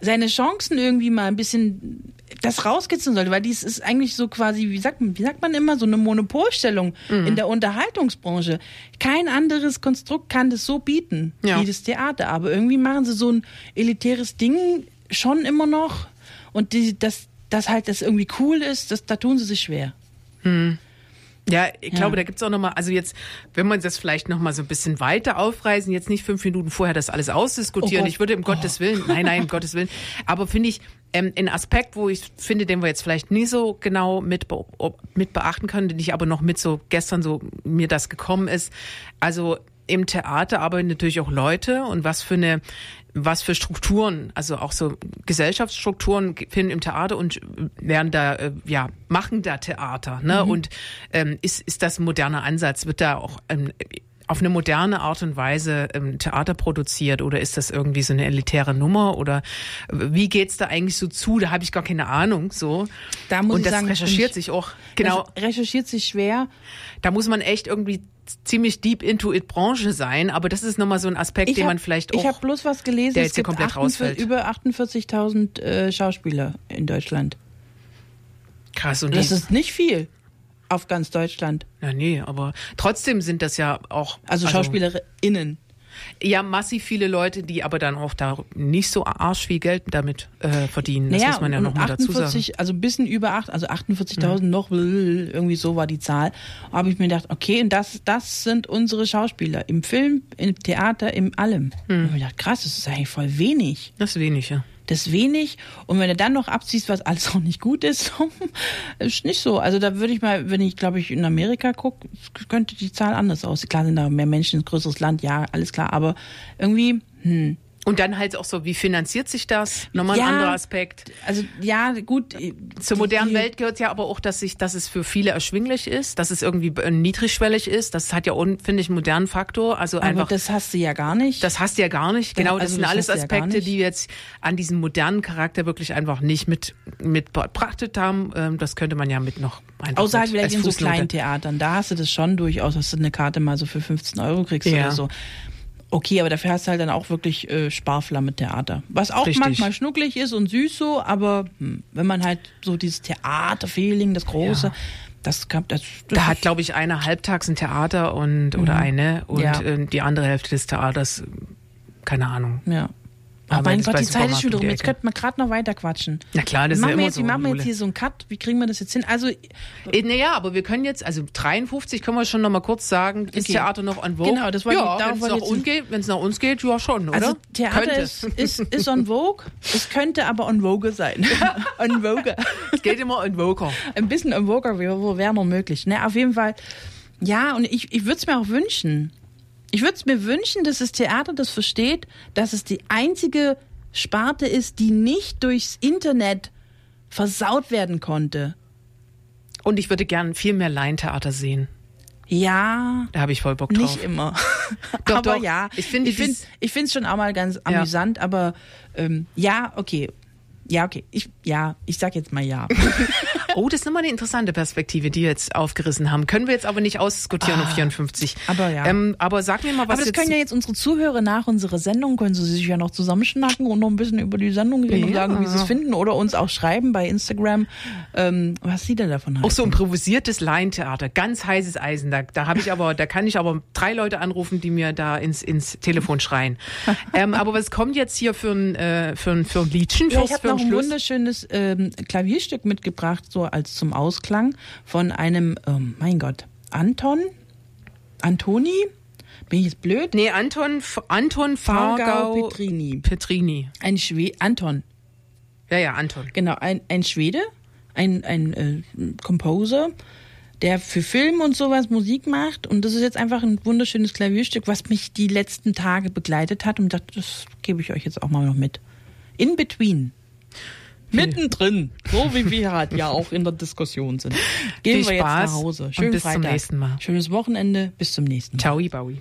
S3: seine Chancen irgendwie mal ein bisschen das rauskitzeln sollte, weil dies ist eigentlich so quasi, wie sagt man, wie sagt man immer, so eine Monopolstellung
S2: Mhm.
S3: in der Unterhaltungsbranche. Kein anderes Konstrukt kann das so bieten
S2: Ja.
S3: wie das Theater, aber irgendwie machen sie so ein elitäres Ding schon immer noch und die, das, das halt das irgendwie cool ist, das, da tun sie sich schwer.
S2: Ja, ich
S3: Ja.
S2: glaube, da gibt's auch nochmal, also jetzt, wenn wir das vielleicht nochmal so ein bisschen weiter aufreißen, jetzt nicht fünf Minuten vorher das alles ausdiskutieren.
S3: Oh
S2: ich würde im Gottes Willen, nein, nein, um Gottes Willen. Aber finde ich, ähm, ein Aspekt, wo ich finde, den wir jetzt vielleicht nie so genau mit, mit beachten können, den ich aber noch mit so gestern so mir das gekommen ist. Also im Theater arbeiten natürlich auch Leute und was für eine was für Strukturen, also auch so Gesellschaftsstrukturen finden im Theater und werden da, äh, ja, machen da Theater, ne? Und ähm, ist, ist das ein moderner Ansatz? Wird da auch ähm, auf eine moderne Art und Weise ähm, Theater produziert oder ist das irgendwie so eine elitäre Nummer oder wie geht's da eigentlich so zu? Da habe ich gar keine Ahnung so.
S3: Da muss
S2: und
S3: ich
S2: das
S3: sagen,
S2: recherchiert sich auch. Genau,
S3: Recher- Recherchiert sich schwer.
S2: da muss man echt irgendwie ziemlich deep into it Branche sein, aber das ist nochmal so ein Aspekt, den
S3: hab-
S2: man vielleicht auch
S3: Ich habe bloß was gelesen,
S2: der
S3: es
S2: jetzt
S3: gibt
S2: komplett
S3: 48
S2: rausfällt.
S3: über 48.000 äh, Schauspieler in Deutschland.
S2: krass und
S3: Das ist nicht viel auf ganz Deutschland.
S2: Ja, nee, aber trotzdem sind das ja auch.
S3: Also, SchauspielerInnen.
S2: Ja, massiv viele Leute, die aber dann auch da nicht so arsch viel Geld damit äh, verdienen. Das
S3: naja,
S2: muss man ja
S3: und
S2: noch mal dazu sagen.
S3: 48, also ein bisschen über acht, also 48.000 noch, irgendwie so war die Zahl. Habe ich mir gedacht, okay, und das, das sind unsere Schauspieler im Film, im Theater, im allem.
S2: Hm.
S3: Und ich mir gedacht, krass, das ist eigentlich voll wenig.
S2: Das ist wenig, ja.
S3: Das wenig. Und wenn du dann noch abziehst, was alles auch nicht gut ist, ist nicht so. Also da würde ich mal, wenn ich, glaube ich, in Amerika gucke, könnte die Zahl anders aussehen. Klar sind da mehr Menschen, ein größeres Land, ja, alles klar. Aber irgendwie, hm.
S2: Und dann halt auch so, wie finanziert sich das? Nochmal ein
S3: Ja.
S2: anderer Aspekt.
S3: Also ja, gut.
S2: Zur
S3: die-
S2: modernen
S3: die-
S2: Welt gehört ja aber auch, dass sich, dass es für viele erschwinglich ist, dass es irgendwie äh, niedrigschwellig ist. Das hat ja, finde ich, einen modernen Faktor. Also
S3: Aber
S2: einfach.
S3: das hast du ja gar nicht.
S2: Das hast du ja gar nicht.
S3: Ja,
S2: Genau, das
S3: also
S2: sind
S3: das
S2: alles
S3: ja
S2: Aspekte,
S3: nicht.
S2: die jetzt an diesem modernen Charakter wirklich einfach nicht mit, mit betrachtet haben. Ähm, Das könnte man ja mit noch einfach
S3: Außer halt vielleicht in so kleinen Theatern. Da hast du das schon durchaus, dass du eine Karte mal so für 15 Euro kriegst
S2: Ja.
S3: oder so. Okay, aber dafür hast du halt dann auch wirklich äh, Sparflamme-Theater. Was auch
S2: Richtig.
S3: manchmal schnucklig ist und süß so, aber hm, wenn man halt so dieses Theater-Feeling, das Große,
S2: Ja.
S3: das das, das
S2: Da hat, glaube ich, einer halbtags ein Theater und oder eine und
S3: Mhm. Ja.
S2: äh, die andere Hälfte des Theaters, keine Ahnung.
S3: ja.
S2: Aber
S3: mein Gott, die Zeit ist schon
S2: um
S3: drum.
S2: die
S3: Jetzt könnten wir gerade noch weiter quatschen.
S2: Na klar, das ist
S3: machen
S2: ja
S3: wir
S2: immer
S3: jetzt,
S2: so.
S3: Wie machen wir jetzt hier so einen Cut? Wie kriegen wir das jetzt hin? Also,
S2: Äh, Naja, aber wir können jetzt, also 53 können wir schon noch mal kurz sagen, ist
S3: Okay.
S2: Theater noch on vogue?
S3: Genau, das wollte ich-
S2: ja,
S3: darauf
S2: wenn es
S3: wollte
S2: nach,
S3: ich
S2: uns geht, wenn's nach uns geht, ja schon, oder?
S3: also Theater
S2: Könnte.
S3: ist, ist, ist on Vogue. Es könnte aber on Vogue sein. on Vogue.
S2: Es geht immer on vogue.
S3: ein bisschen Worker wäre wäre noch möglich. Ne, auf jeden Fall. Ja, und ich, ich würde es mir auch wünschen. Ich würde es mir wünschen, dass das Theater das versteht, dass es die einzige Sparte ist, die nicht durchs Internet versaut werden konnte.
S2: Und ich würde gern viel mehr Laientheater sehen.
S3: Ja,
S2: Da habe ich voll Bock drauf.
S3: nicht immer.
S2: Doch,
S3: aber
S2: doch.
S3: ja,
S2: Ich finde
S3: ich
S2: dieses-
S3: ich finde es schon auch mal ganz amüsant, aber ähm, ja, okay. Ja, okay. Ich ja, ich sag jetzt mal ja.
S2: Oh, das ist nochmal eine interessante Perspektive, die wir jetzt aufgerissen haben. Können wir jetzt aber nicht ausdiskutieren um 54.
S3: Ah, aber ja.
S2: Ähm, aber sag mir mal, was
S3: Aber das können ja jetzt unsere Zuhörer nach unserer Sendung, können sie sich ja noch zusammenschnacken und noch ein bisschen über die Sendung reden und
S2: Ja.
S3: sagen, wie sie es finden oder uns auch schreiben bei Instagram, ähm, was sie denn davon halten.
S2: Auch so improvisiertes Laientheater, ganz heißes Eisen. Da, da habe ich aber, da kann ich aber drei Leute anrufen, die mir da ins, ins Telefon schreien. ähm, aber was kommt jetzt hier für ein, äh, für ein, für ein Liedchen?
S3: Ja, ich habe noch ein wunderschönes ähm, Klavierstück mitgebracht, so als zum Ausklang von einem, ähm, mein Gott, Anton, Antoni, bin ich jetzt blöd?
S2: Nee, Anton, Anton
S3: Fargau Petrini.
S2: Petrini.
S3: Ein Schwe Anton,
S2: Ja, ja, Anton.
S3: genau, ein, ein Schwede, ein, ein äh, Composer, der für Film und sowas Musik macht. Und das ist jetzt einfach ein wunderschönes Klavierstück, was mich die letzten Tage begleitet hat. Und dachte, das gebe ich euch jetzt auch mal noch mit. In between. Mittendrin, so wie wir halt ja auch in der Diskussion sind. Gehen
S2: Viel
S3: wir jetzt
S2: Spaß
S3: nach Hause.
S2: und
S3: Schönen
S2: bis zum
S3: Freitag.
S2: nächsten Mal.
S3: Schönes Wochenende. Bis zum nächsten Mal.
S2: Ciao, Baui.